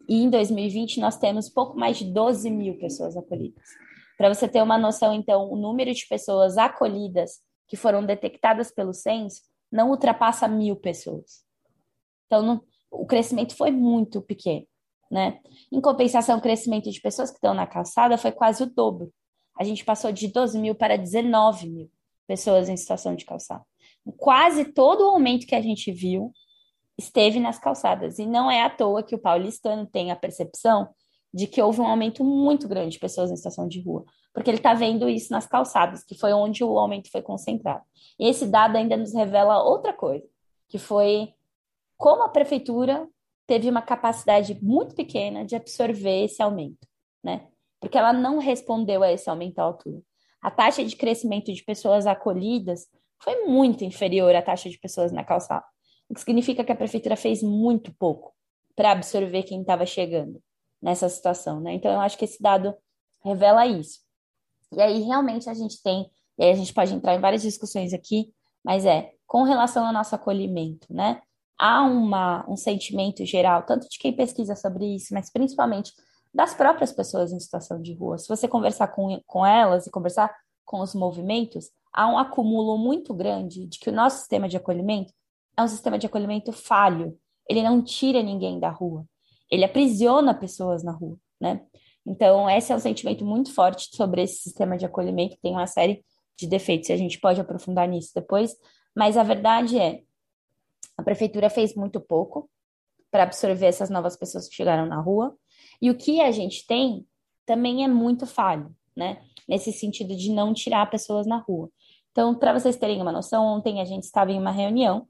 E em 2020 nós temos pouco mais de 12 mil pessoas acolhidas. Para você ter uma noção, então, o número de pessoas acolhidas que foram detectadas pelo censo não ultrapassa mil pessoas. Então, não, o crescimento foi muito pequeno, né? Em compensação, o crescimento de pessoas que estão na calçada foi quase o dobro. A gente passou de 12 mil para 19 mil pessoas em situação de calçada. Quase todo o aumento que a gente viu esteve nas calçadas. E não é à toa que o paulistano tem a percepção de que houve um aumento muito grande de pessoas em situação de rua, porque ele está vendo isso nas calçadas, que foi onde o aumento foi concentrado. E esse dado ainda nos revela outra coisa, que foi como a prefeitura teve uma capacidade muito pequena de absorver esse aumento, né? Porque ela não respondeu a esse aumento à altura. A taxa de crescimento de pessoas acolhidas foi muito inferior à taxa de pessoas na calçada, o que significa que a prefeitura fez muito pouco para absorver quem estava chegando nessa situação, né? Então eu acho que esse dado revela isso. E aí realmente a gente tem, e aí a gente pode entrar em várias discussões aqui, mas é com relação ao nosso acolhimento, né? Há uma, um sentimento geral, tanto de quem pesquisa sobre isso, mas principalmente das próprias pessoas em situação de rua. Se você conversar com, com elas e conversar com os movimentos, há um acúmulo muito grande de que o nosso sistema de acolhimento é um sistema de acolhimento falho. Ele não tira ninguém da rua. Ele aprisiona pessoas na rua, né? Então, esse é um sentimento muito forte sobre esse sistema de acolhimento, que tem uma série de defeitos, e a gente pode aprofundar nisso depois, mas a verdade é, a prefeitura fez muito pouco para absorver essas novas pessoas que chegaram na rua, e o que a gente tem também é muito falho, né? Nesse sentido de não tirar pessoas na rua. Então, para vocês terem uma noção, ontem a gente estava em uma reunião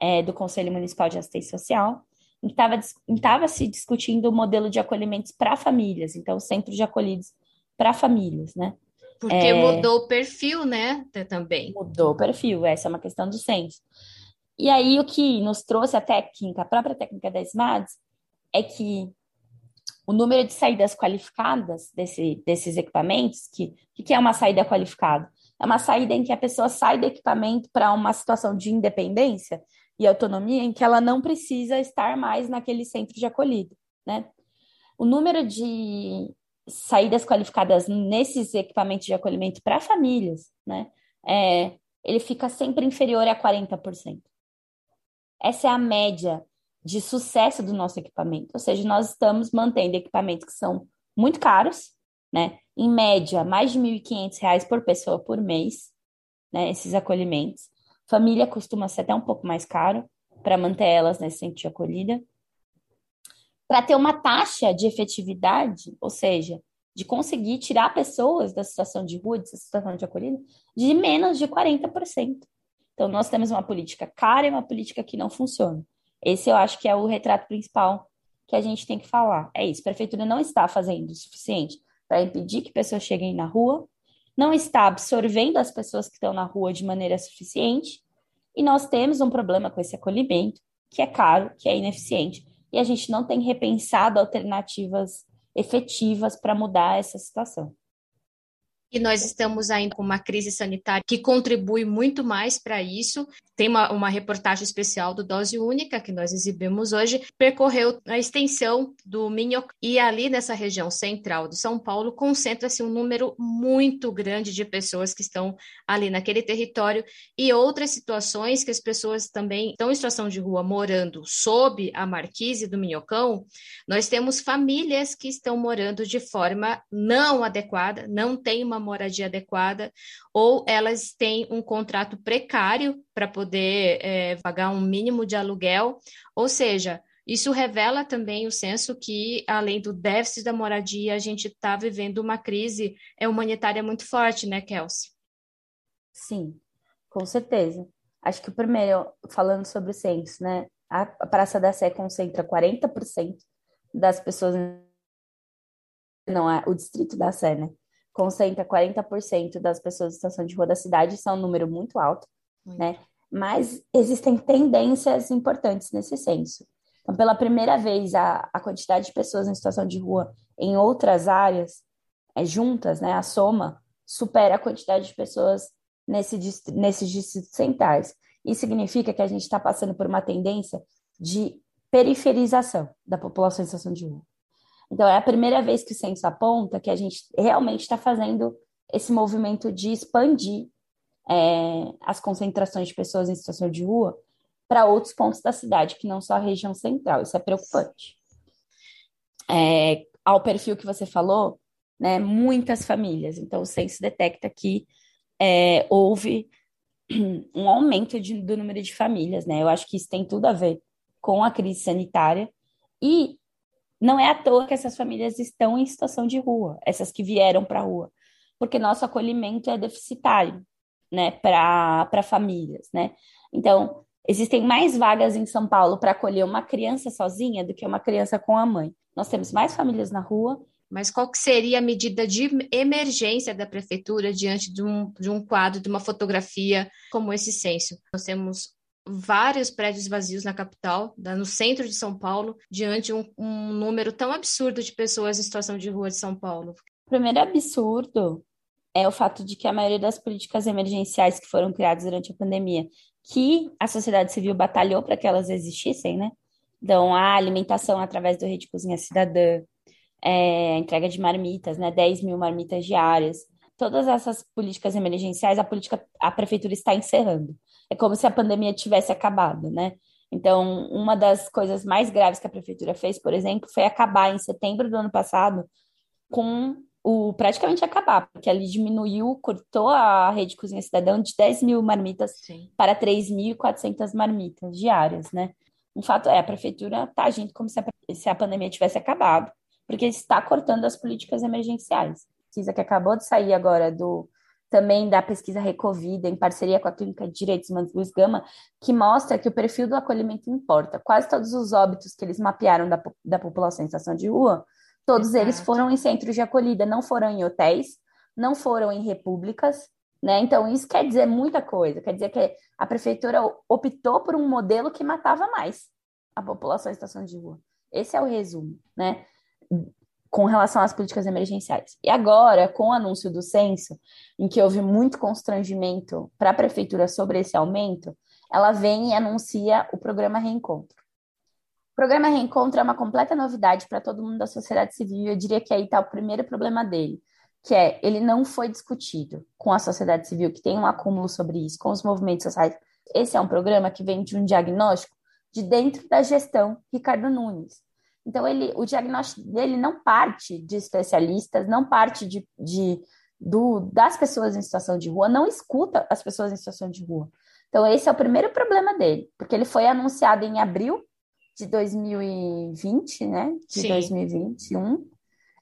é, do Conselho Municipal de Assistência Social, estava se discutindo o modelo de acolhimentos para famílias, então, centros de acolhidos para famílias, né? Porque é, mudou o perfil, né, também. Mudou o perfil, essa é uma questão do censo. E aí, o que nos trouxe a técnica, a própria técnica da SMADS, é que o número de saídas qualificadas desse, desses equipamentos, que, que é uma saída qualificada? É uma saída em que a pessoa sai do equipamento para uma situação de independência e autonomia em que ela não precisa estar mais naquele centro de acolhida, né? O número de saídas qualificadas nesses equipamentos de acolhimento para famílias, né? É, ele fica sempre inferior a 40%. Essa é a média de sucesso do nosso equipamento. Ou seja, nós estamos mantendo equipamentos que são muito caros, né? Em média, mais de R$ 1.500 por pessoa por mês, né? Esses acolhimentos. Família costuma ser até um pouco mais caro para manter elas nesse centro de acolhida. Para ter uma taxa de efetividade, ou seja, de conseguir tirar pessoas da situação de rua, dessa situação de acolhida, de menos de 40%. Então, nós temos uma política cara e uma política que não funciona. Esse eu acho que é o retrato principal que a gente tem que falar. É isso, a prefeitura não está fazendo o suficiente para impedir que pessoas cheguem na rua, não está absorvendo as pessoas que estão na rua de maneira suficiente, e nós temos um problema com esse acolhimento, que é caro, que é ineficiente, e a gente não tem repensado alternativas efetivas para mudar essa situação. E nós estamos ainda com uma crise sanitária que contribui muito mais para isso. Tem uma, uma reportagem especial do Dose Única, que nós exibimos hoje, percorreu a extensão do Minhoc e ali nessa região central de São Paulo concentra-se um número muito grande de pessoas que estão ali naquele território e outras situações que as pessoas também estão em situação de rua morando sob a marquise do Minhocão. Nós temos famílias que estão morando de forma não adequada, não tem uma moradia adequada, ou elas têm um contrato precário para poder é, pagar um mínimo de aluguel, ou seja, isso revela também o senso que, além do déficit da moradia, a gente está vivendo uma crise é, humanitária muito forte, né, Kelsey? Sim, com certeza. Acho que o primeiro, falando sobre o censo, né, a Praça da Sé concentra 40% das pessoas, não, é o distrito da Sé, né, concentra 40% das pessoas em situação de rua da cidade, isso é um número muito alto, muito. né, mas existem tendências importantes nesse censo. Então, pela primeira vez, a, a quantidade de pessoas em situação de rua em outras áreas, é, juntas, né, a soma, supera a quantidade de pessoas nesse, nesses distritos centrais. Isso significa que a gente está passando por uma tendência de periferização da população em situação de rua. Então, é a primeira vez que o censo aponta que a gente realmente está fazendo esse movimento de expandir é, as concentrações de pessoas em situação de rua para outros pontos da cidade, que não só a região central. Isso é preocupante. É, ao perfil que você falou, né, muitas famílias. Então, o censo detecta que é, houve um aumento de, do número de famílias, né? Eu acho que isso tem tudo a ver com a crise sanitária e não é à toa que essas famílias estão em situação de rua, essas que vieram para a rua, porque nosso acolhimento é deficitário, né, para famílias, né? Então, Existem mais vagas em São Paulo para acolher uma criança sozinha do que uma criança com a mãe. Nós temos mais famílias na rua. Mas qual que seria a medida de emergência da prefeitura diante de um, de um quadro, de uma fotografia como esse censo? Nós temos vários prédios vazios na capital, no centro de São Paulo, diante de um, um número tão absurdo de pessoas em situação de rua de São Paulo. O primeiro absurdo é o fato de que a maioria das políticas emergenciais que foram criadas durante a pandemia que a sociedade civil batalhou para que elas existissem, né? Então, a alimentação através do Rede Cozinha Cidadã, é, entrega de marmitas, né? 10 mil marmitas diárias. Todas essas políticas emergenciais, a política, a prefeitura está encerrando. É como se a pandemia tivesse acabado, né? Então, uma das coisas mais graves que a prefeitura fez, por exemplo, foi acabar em setembro do ano passado com o praticamente acabar, porque ali diminuiu, cortou a rede Cozinha Cidadão de 10 mil marmitas Sim. para 3.400 marmitas diárias, né? Um fato é, a prefeitura está agindo como se a, se a pandemia tivesse acabado, porque está cortando as políticas emergenciais. Pesquisa que acabou de sair agora do também da pesquisa Recovida, em parceria com a Clínica de Direitos Humanos Luiz Gama, que mostra que o perfil do acolhimento importa. Quase todos os óbitos que eles mapearam da, da população em situação de rua Todos Exato. eles foram em centros de acolhida, não foram em hotéis, não foram em repúblicas, né? Então, isso quer dizer muita coisa. Quer dizer que a prefeitura optou por um modelo que matava mais a população em situação de rua. Esse é o resumo, né? Com relação às políticas emergenciais. E agora, com o anúncio do censo, em que houve muito constrangimento para a prefeitura sobre esse aumento, ela vem e anuncia o programa Reencontro. O programa Reencontro é uma completa novidade para todo mundo da sociedade civil. Eu diria que aí está o primeiro problema dele, que é ele não foi discutido com a sociedade civil, que tem um acúmulo sobre isso, com os movimentos sociais. Esse é um programa que vem de um diagnóstico de dentro da gestão Ricardo Nunes. Então, ele, o diagnóstico dele não parte de especialistas, não parte de, de do, das pessoas em situação de rua, não escuta as pessoas em situação de rua. Então, esse é o primeiro problema dele, porque ele foi anunciado em abril de 2020, né? De Sim. 2021,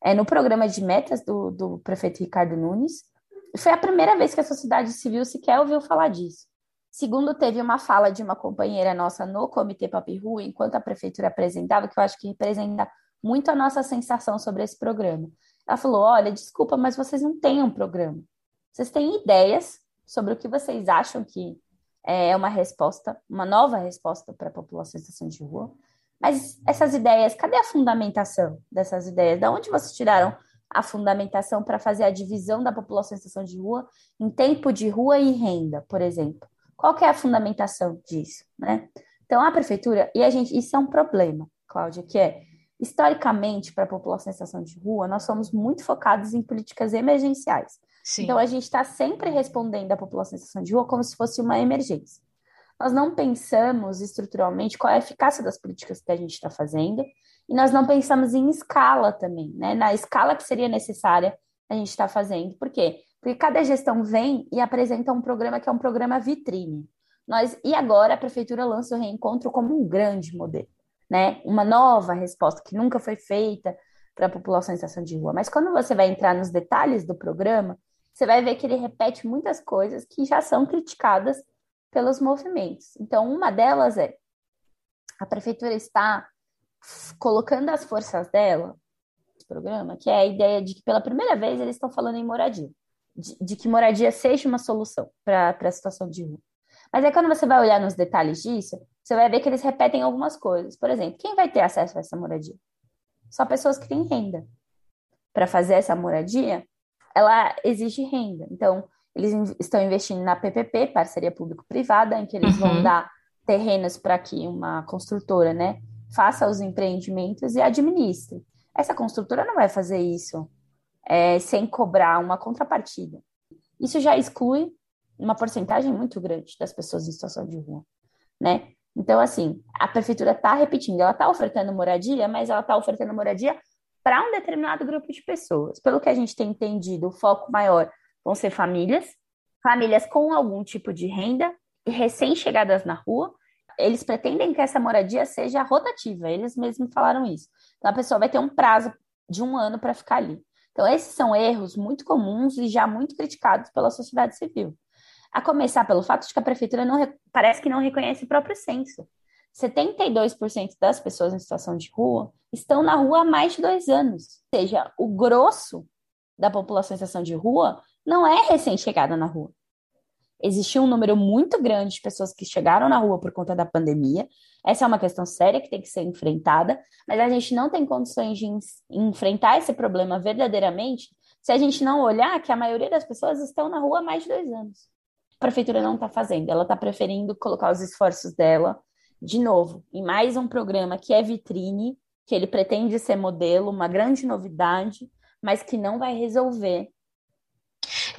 é, no programa de metas do, do prefeito Ricardo Nunes. Foi a primeira vez que a sociedade civil sequer ouviu falar disso. Segundo, teve uma fala de uma companheira nossa no Comitê Papiru, enquanto a prefeitura apresentava, que eu acho que representa muito a nossa sensação sobre esse programa. Ela falou: olha, desculpa, mas vocês não têm um programa. Vocês têm ideias sobre o que vocês acham que é uma resposta, uma nova resposta para a população em situação de rua. Mas essas ideias, cadê a fundamentação dessas ideias? Da onde vocês tiraram a fundamentação para fazer a divisão da população em situação de rua em tempo de rua e renda, por exemplo? Qual que é a fundamentação disso, né? Então, a prefeitura, e a gente, isso é um problema, Cláudia, que é, historicamente, para a população em situação de rua, nós somos muito focados em políticas emergenciais. Sim. Então, a gente está sempre respondendo à população em situação de rua como se fosse uma emergência. Nós não pensamos estruturalmente qual é a eficácia das políticas que a gente está fazendo, e nós não pensamos em escala também, né? Na escala que seria necessária a gente está fazendo. Por quê? Porque cada gestão vem e apresenta um programa que é um programa vitrine. Nós, e agora a prefeitura lança o reencontro como um grande modelo, né? Uma nova resposta que nunca foi feita para a população em situação de rua. Mas quando você vai entrar nos detalhes do programa, você vai ver que ele repete muitas coisas que já são criticadas pelos movimentos. Então, uma delas é a prefeitura está colocando as forças dela programa, que é a ideia de que pela primeira vez eles estão falando em moradia, de, de que moradia seja uma solução para a situação de rua. Mas aí quando você vai olhar nos detalhes disso, você vai ver que eles repetem algumas coisas. Por exemplo, quem vai ter acesso a essa moradia? Só pessoas que têm renda. Para fazer essa moradia, ela exige renda. Então, eles estão investindo na PPP, parceria público-privada, em que eles uhum. vão dar terrenos para que uma construtora, né, faça os empreendimentos e administre. Essa construtora não vai fazer isso é, sem cobrar uma contrapartida. Isso já exclui uma porcentagem muito grande das pessoas em situação de rua, né? Então, assim, a prefeitura está repetindo, ela está ofertando moradia, mas ela está ofertando moradia para um determinado grupo de pessoas. Pelo que a gente tem entendido, o foco maior vão ser famílias, famílias com algum tipo de renda, recém-chegadas na rua. Eles pretendem que essa moradia seja rotativa, eles mesmos falaram isso. Então, a pessoa vai ter um prazo de um ano para ficar ali. Então, esses são erros muito comuns e já muito criticados pela sociedade civil. A começar pelo fato de que a prefeitura não, parece que não reconhece o próprio censo. 72% das pessoas em situação de rua estão na rua há mais de dois anos. Ou seja, o grosso da população em situação de rua não é recém-chegada na rua. Existiu um número muito grande de pessoas que chegaram na rua por conta da pandemia. Essa é uma questão séria que tem que ser enfrentada, mas a gente não tem condições de enfrentar esse problema verdadeiramente se a gente não olhar que a maioria das pessoas estão na rua há mais de dois anos a prefeitura não está fazendo. Ela está preferindo colocar os esforços dela, de novo, em mais um programa que é vitrine, que ele pretende ser modelo, uma grande novidade, mas que não vai resolver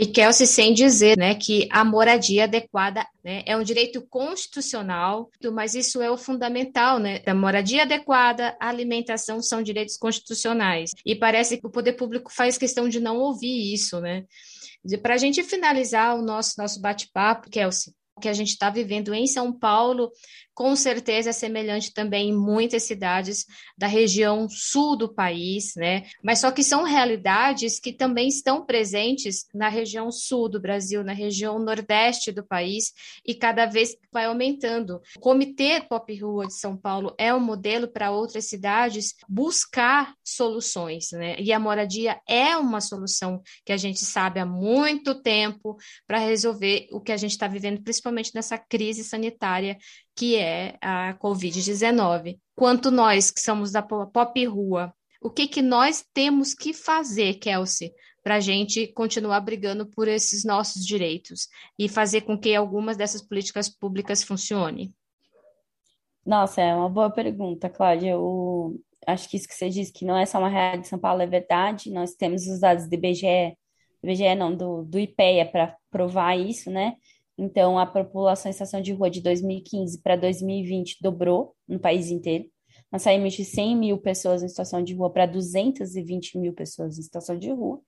e Kelsey sem dizer né, que a moradia adequada né, é um direito constitucional, mas isso é o fundamental, né? A moradia adequada, a alimentação são direitos constitucionais. E parece que o poder público faz questão de não ouvir isso, né? Para a gente finalizar o nosso, nosso bate-papo, Kelsey, que a gente está vivendo em São Paulo com certeza é semelhante também em muitas cidades da região sul do país, né? Mas só que são realidades que também estão presentes na região sul do Brasil, na região nordeste do país, e cada vez vai aumentando. O Comitê Pop Rua de São Paulo é um modelo para outras cidades buscar soluções, né? E a moradia é uma solução que a gente sabe há muito tempo para resolver o que a gente está vivendo, principalmente nessa crise sanitária que é a Covid-19. Quanto nós que somos da Pop Rua, o que, que nós temos que fazer, Kelsey, para a gente continuar brigando por esses nossos direitos e fazer com que algumas dessas políticas públicas funcionem? Nossa, é uma boa pergunta, Cláudia. Eu acho que isso que você disse, que não é só uma realidade de São Paulo, é verdade. Nós temos os dados do IBGE, IBGE não, do, do IPEA para provar isso, né? Então, a população em situação de rua de 2015 para 2020 dobrou no país inteiro. Nós saímos de 100 mil pessoas em situação de rua para 220 mil pessoas em situação de rua.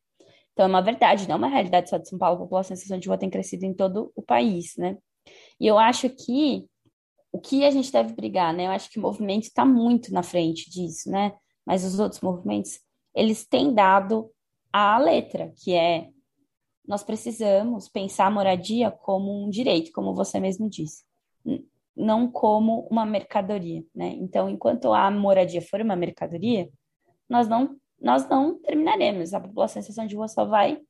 Então, é uma verdade, não é uma realidade só de São Paulo. A população em situação de rua tem crescido em todo o país, né? E eu acho que o que a gente deve brigar, né? Eu acho que o movimento está muito na frente disso, né? Mas os outros movimentos, eles têm dado a letra, que é nós precisamos pensar a moradia como um direito, como você mesmo disse, não como uma mercadoria, né? Então, enquanto a moradia for uma mercadoria, nós não nós não terminaremos. A população em situação de rua só vai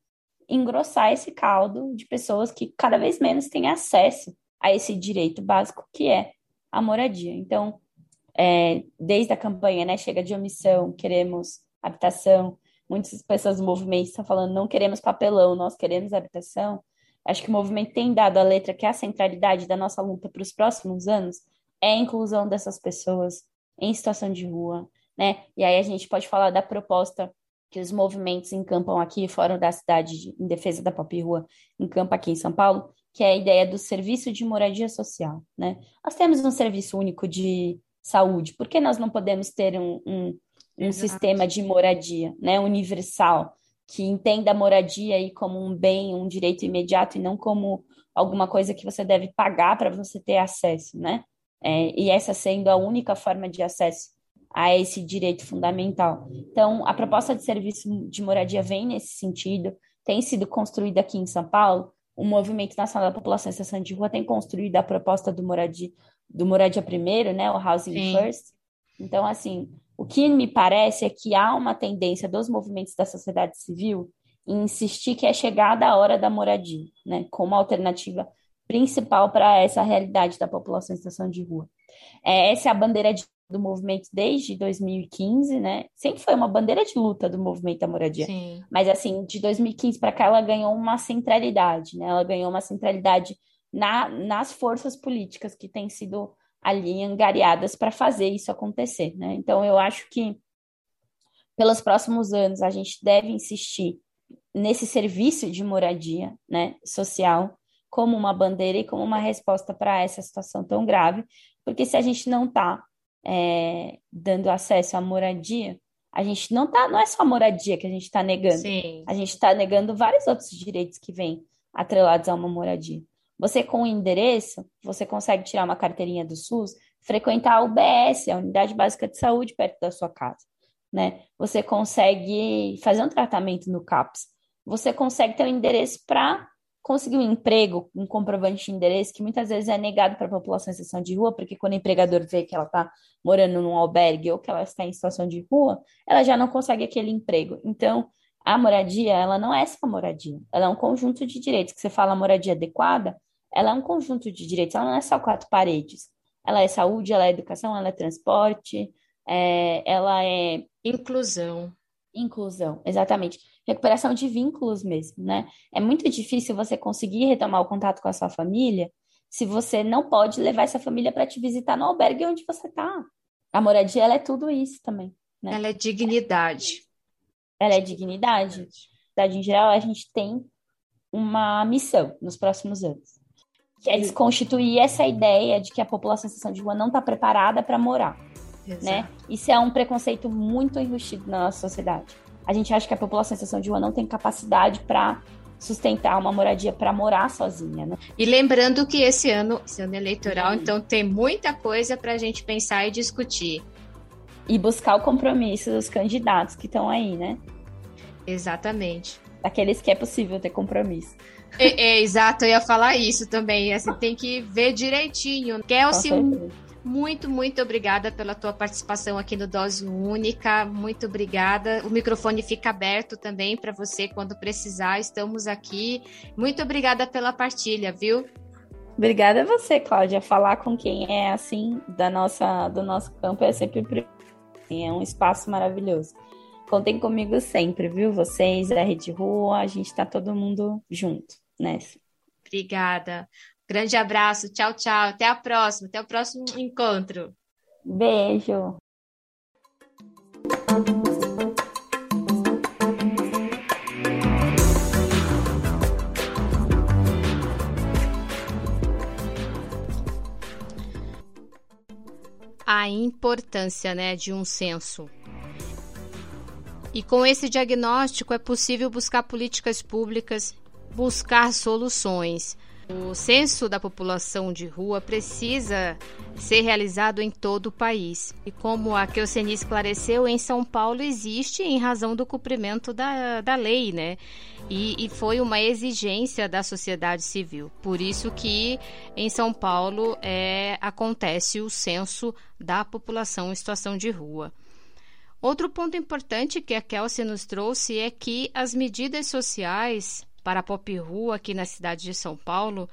engrossar esse caldo de pessoas que cada vez menos têm acesso a esse direito básico que é a moradia. Então, é, desde a campanha, né, chega de omissão, queremos habitação, muitas pessoas do movimento estão falando não queremos papelão, nós queremos habitação. Acho que o movimento tem dado a letra que é a centralidade da nossa luta para os próximos anos é a inclusão dessas pessoas em situação de rua, né? E aí a gente pode falar da proposta que os movimentos encampam aqui, fora da cidade, em defesa da Pop Rua, encampa aqui em São Paulo, que é a ideia do serviço de moradia social, né? Nós temos um serviço único de saúde, por que nós não podemos ter um, um um Exato. sistema de moradia, né, universal, que entenda a moradia aí como um bem, um direito imediato e não como alguma coisa que você deve pagar para você ter acesso, né? É, e essa sendo a única forma de acesso a esse direito fundamental. Então, a proposta de serviço de moradia vem nesse sentido, tem sido construída aqui em São Paulo. O Movimento Nacional da População em Estação de Rua tem construído a proposta do moradia, do moradia primeiro, né, o Housing Sim. First. Então, assim, o que me parece é que há uma tendência dos movimentos da sociedade civil em insistir que é chegada a hora da moradia, né, como alternativa principal para essa realidade da população em situação de rua. É, essa é a bandeira de, do movimento desde 2015, né? Sempre foi uma bandeira de luta do movimento da moradia. Sim. Mas assim, de 2015 para cá ela ganhou uma centralidade, né? Ela ganhou uma centralidade na, nas forças políticas que têm sido ali angariadas para fazer isso acontecer, né? Então eu acho que pelos próximos anos a gente deve insistir nesse serviço de moradia, né, social, como uma bandeira e como uma resposta para essa situação tão grave, porque se a gente não está é, dando acesso à moradia, a gente não tá, não é só a moradia que a gente está negando, Sim. a gente está negando vários outros direitos que vêm atrelados a uma moradia. Você com o endereço, você consegue tirar uma carteirinha do SUS, frequentar a UBS, a Unidade Básica de Saúde, perto da sua casa, né? Você consegue fazer um tratamento no CAPS, você consegue ter um endereço para conseguir um emprego, um comprovante de endereço, que muitas vezes é negado para a população em situação de rua, porque quando o empregador vê que ela está morando num albergue ou que ela está em situação de rua, ela já não consegue aquele emprego. Então, a moradia, ela não é só moradia, ela é um conjunto de direitos. Que você fala moradia adequada, ela é um conjunto de direitos, ela não é só quatro paredes. Ela é saúde, ela é educação, ela é transporte, é, ela é. Inclusão. Inclusão, exatamente recuperação de vínculos mesmo, né? É muito difícil você conseguir retomar o contato com a sua família se você não pode levar essa família para te visitar no albergue onde você está. A moradia, ela é tudo isso também, né? Ela é dignidade. Ela é dignidade. Em geral, a gente tem uma missão nos próximos anos, que é desconstituir essa ideia de que a população em situação de rua não está preparada para morar, né? Exato. né? Isso é um preconceito muito enrustido na nossa sociedade a gente acha que a população em situação de rua não tem capacidade para sustentar uma moradia para morar sozinha. Né? E lembrando que esse ano, esse ano eleitoral, uhum. então tem muita coisa para a gente pensar e discutir. E buscar o compromisso dos candidatos que estão aí, né? Exatamente. Aqueles que é possível ter compromisso. É, é, exato, eu ia falar isso também. Assim, tem que ver direitinho. Kelsey, muito, muito obrigada pela tua participação aqui no Dose Única. Muito obrigada. O microfone fica aberto também para você quando precisar. Estamos aqui. Muito obrigada pela partilha, viu? Obrigada a você, Cláudia. Falar com quem é assim da nossa do nosso campo é sempre é um espaço maravilhoso. Contem comigo sempre, viu? Vocês, a Rede Rua, a gente está todo mundo junto nessa. Obrigada. Grande abraço, tchau, tchau. Até a próxima, até o próximo encontro. Beijo. A importância né, de um censo. E com esse diagnóstico é possível buscar políticas públicas, buscar soluções. O censo da população de rua precisa ser realizado em todo o país. E como a Keuceni esclareceu, em São Paulo existe em razão do cumprimento da, da lei, né? E, e, foi uma exigência da sociedade civil. Por isso que em São Paulo é, acontece o censo da população em situação de rua. Outro ponto importante que a Kelsey nos trouxe é que as medidas sociais para a pop rua aqui na cidade de São Paulo,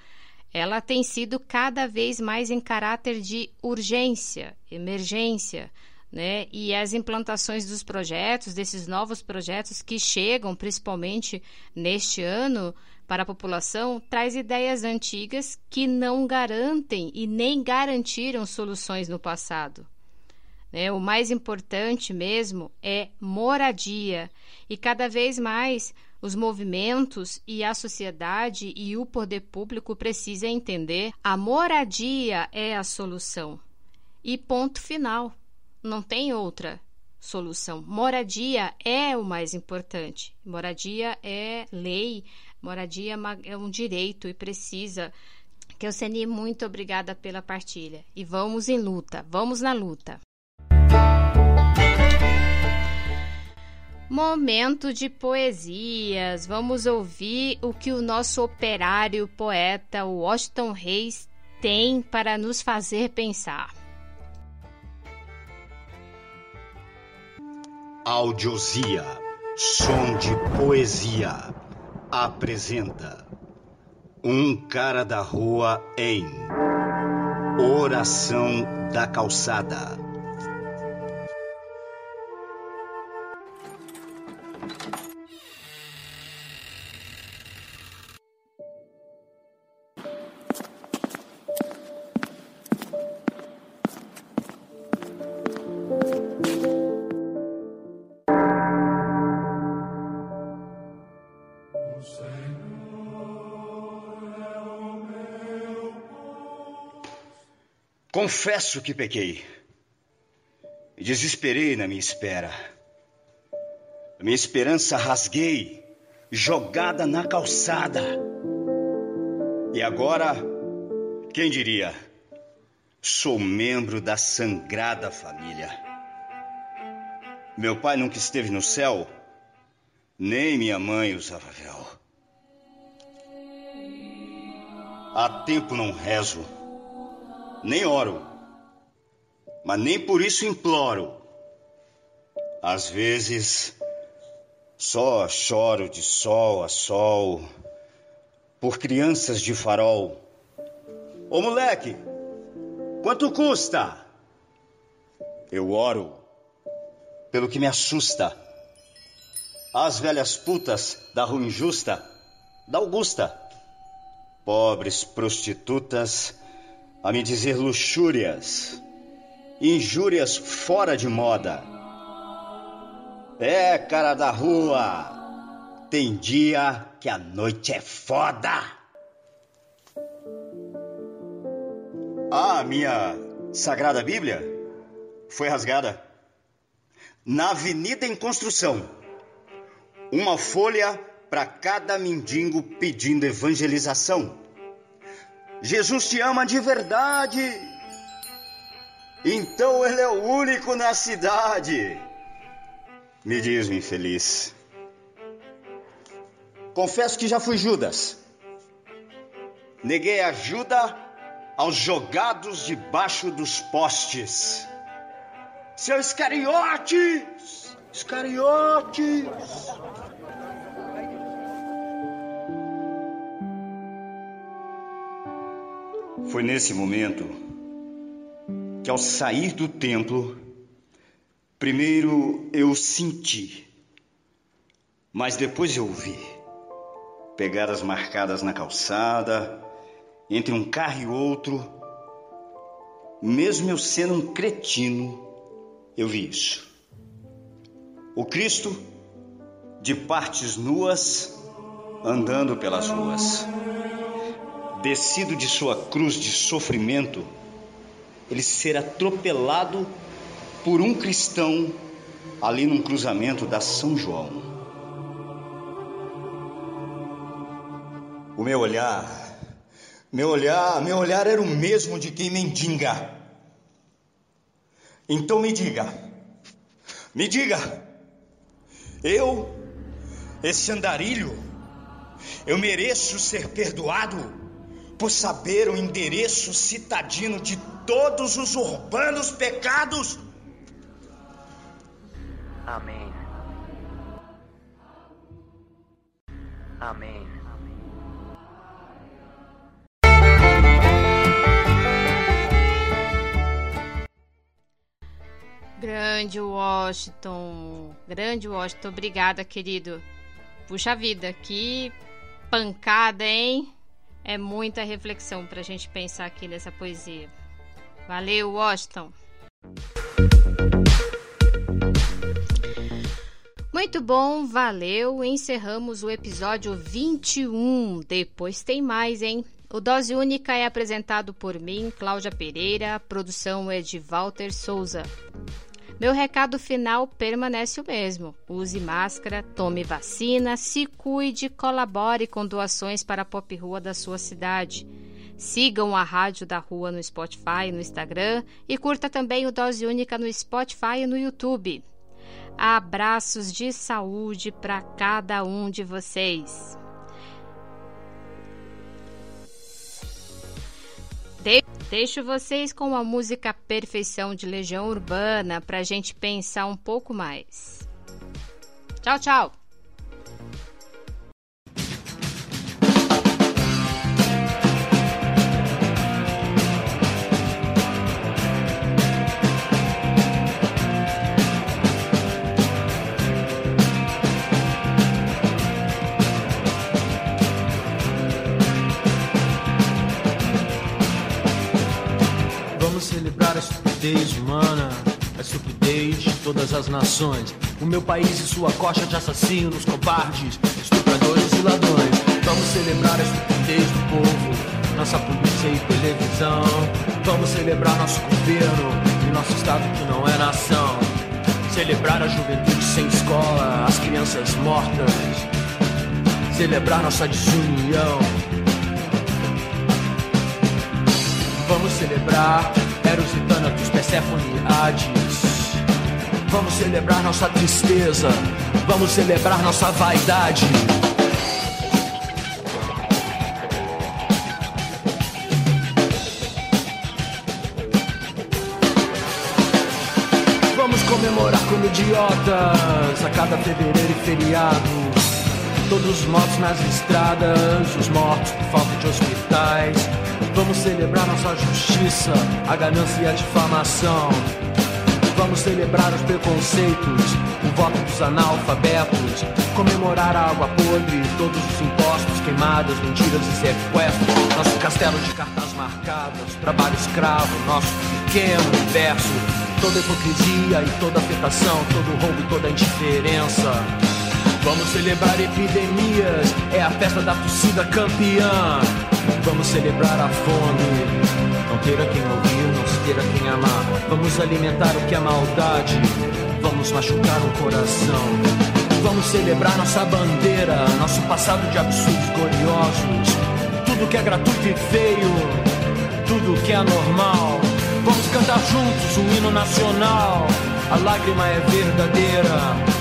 ela tem sido cada vez mais em caráter de urgência, emergência, né? E as implantações dos projetos, desses novos projetos que chegam principalmente neste ano para a população, traz ideias antigas que não garantem e nem garantiram soluções no passado. Né? O mais importante mesmo é moradia. E cada vez mais os movimentos e a sociedade e o poder público precisam entender a moradia é a solução. E ponto final. Não tem outra. solução. Moradia é o mais importante. Moradia é lei, moradia é, é um direito e precisa. Que eu Seni, muito obrigada pela partilha. E vamos em luta, vamos na luta. Momento de poesias. Vamos ouvir o que o nosso operário poeta Washington Reis tem para nos fazer pensar. Audiosia, som de poesia, apresenta um cara da rua em Oração da Calçada. Confesso que pequei. Me desesperei na minha espera. A minha esperança rasguei, jogada na calçada. E agora, quem diria? Sou membro da sangrada família. Meu pai nunca esteve no céu, nem minha mãe usava véu. Há tempo não rezo nem oro, mas nem por isso imploro. Às vezes, só choro de sol a sol, por crianças de farol. Ô moleque, quanto custa? Eu oro pelo que me assusta. As velhas putas da rua injusta, da Augusta, pobres prostitutas a me dizer luxúrias, injúrias fora de moda. É, cara da rua, tem dia que a noite é foda. A minha sagrada Bíblia foi rasgada na avenida em construção. Uma folha para cada mendigo pedindo evangelização. Jesus te ama de verdade. Então ele é o único na cidade. Me diz, infeliz. Confesso que já fui Judas. Neguei ajuda aos jogados debaixo dos postes. Seu Iscariotes! Iscariotes! Foi nesse momento que, ao sair do templo, primeiro eu senti, mas depois eu vi pegadas marcadas na calçada, entre um carro e outro. Mesmo eu sendo um cretino, eu vi isso. O Cristo, de partes nuas, andando pelas ruas descido de sua cruz de sofrimento, ele ser atropelado por um cristão ali num cruzamento da São João. O meu olhar, meu olhar, meu olhar era o mesmo de quem mendiga. Então me diga, me diga, eu, esse andarilho, eu mereço ser perdoado? Por saber o endereço citadino de todos os urbanos pecados. Amém. Amém. Grande Washington, grande Washington, obrigada, querido. Puxa vida, que pancada, hein? É muita reflexão para a gente pensar aqui nessa poesia. Valeu, Washington! Muito bom, valeu. Encerramos o episódio 21. Depois tem mais, hein? O Dose Única é apresentado por mim, Cláudia Pereira. A produção é de Walter Souza. Meu recado final permanece o mesmo. Use máscara, tome vacina, se cuide, colabore com doações para a Pop Rua da sua cidade. Sigam a Rádio da Rua no Spotify e no Instagram e curta também o Dose Única no Spotify e no YouTube. Abraços de saúde para cada um de vocês. De deixo vocês com a música Perfeição de Legião Urbana para a gente pensar um pouco mais. Tchau, tchau! Celebrar a estupidez humana, a estupidez de todas as nações. O meu país e sua coxa de assassinos, covardes, estupradores e ladrões. Vamos celebrar a estupidez do povo, nossa polícia e televisão. Vamos celebrar nosso governo e nosso estado que não é nação. Celebrar a juventude sem escola, as crianças mortas. Celebrar nossa desunião. Vamos celebrar Persephone e Hades. Vamos celebrar nossa tristeza, vamos celebrar nossa vaidade. Vamos comemorar como idiotas a cada fevereiro e feriado. Todos os mortos nas estradas, os mortos por falta de hospitais Vamos celebrar nossa justiça, a ganância e a difamação. Vamos celebrar os preconceitos, o voto dos analfabetos, comemorar a água podre, todos os impostos, queimadas, mentiras e sequestros, nosso castelo de cartas marcadas, trabalho escravo, nosso pequeno universo, toda hipocrisia e toda afetação, todo roubo e toda indiferença. Vamos celebrar epidemias, é a festa da torcida campeã. Vamos celebrar a fome. Não ter a quem ouvir, não se ter a quem amar. Vamos alimentar o que é maldade. Vamos machucar o coração. Vamos celebrar nossa bandeira, nosso passado de absurdos gloriosos. Tudo que é gratuito e feio, tudo que é normal. Vamos cantar juntos um hino nacional. A lágrima é verdadeira.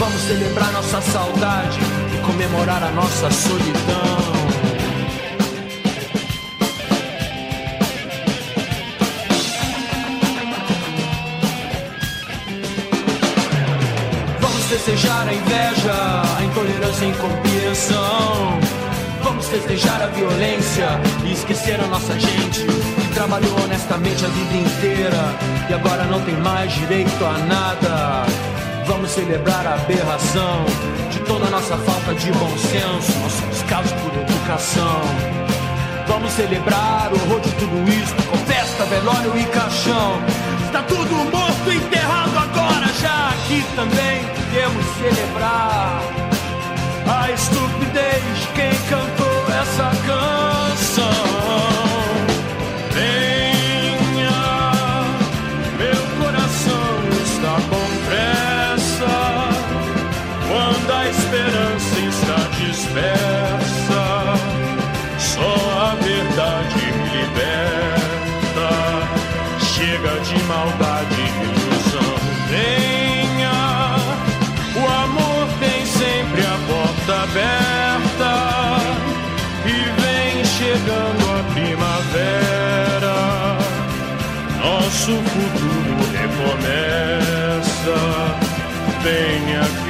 Vamos celebrar nossa saudade e comemorar a nossa solidão. festejar a inveja, a intolerância e a incompreensão. Vamos festejar a violência e esquecer a nossa gente que trabalhou honestamente a vida inteira e agora não tem mais direito a nada. Vamos celebrar a aberração de toda nossa falta de bom senso, nosso descaso por educação. Vamos celebrar o horror de tudo isso com festa, velório e caixão. Está tudo morto, enterrado agora, já aqui também podemos celebrar a estupidez de quem cantou essa canção. Nosso futuro recomeça. Venha que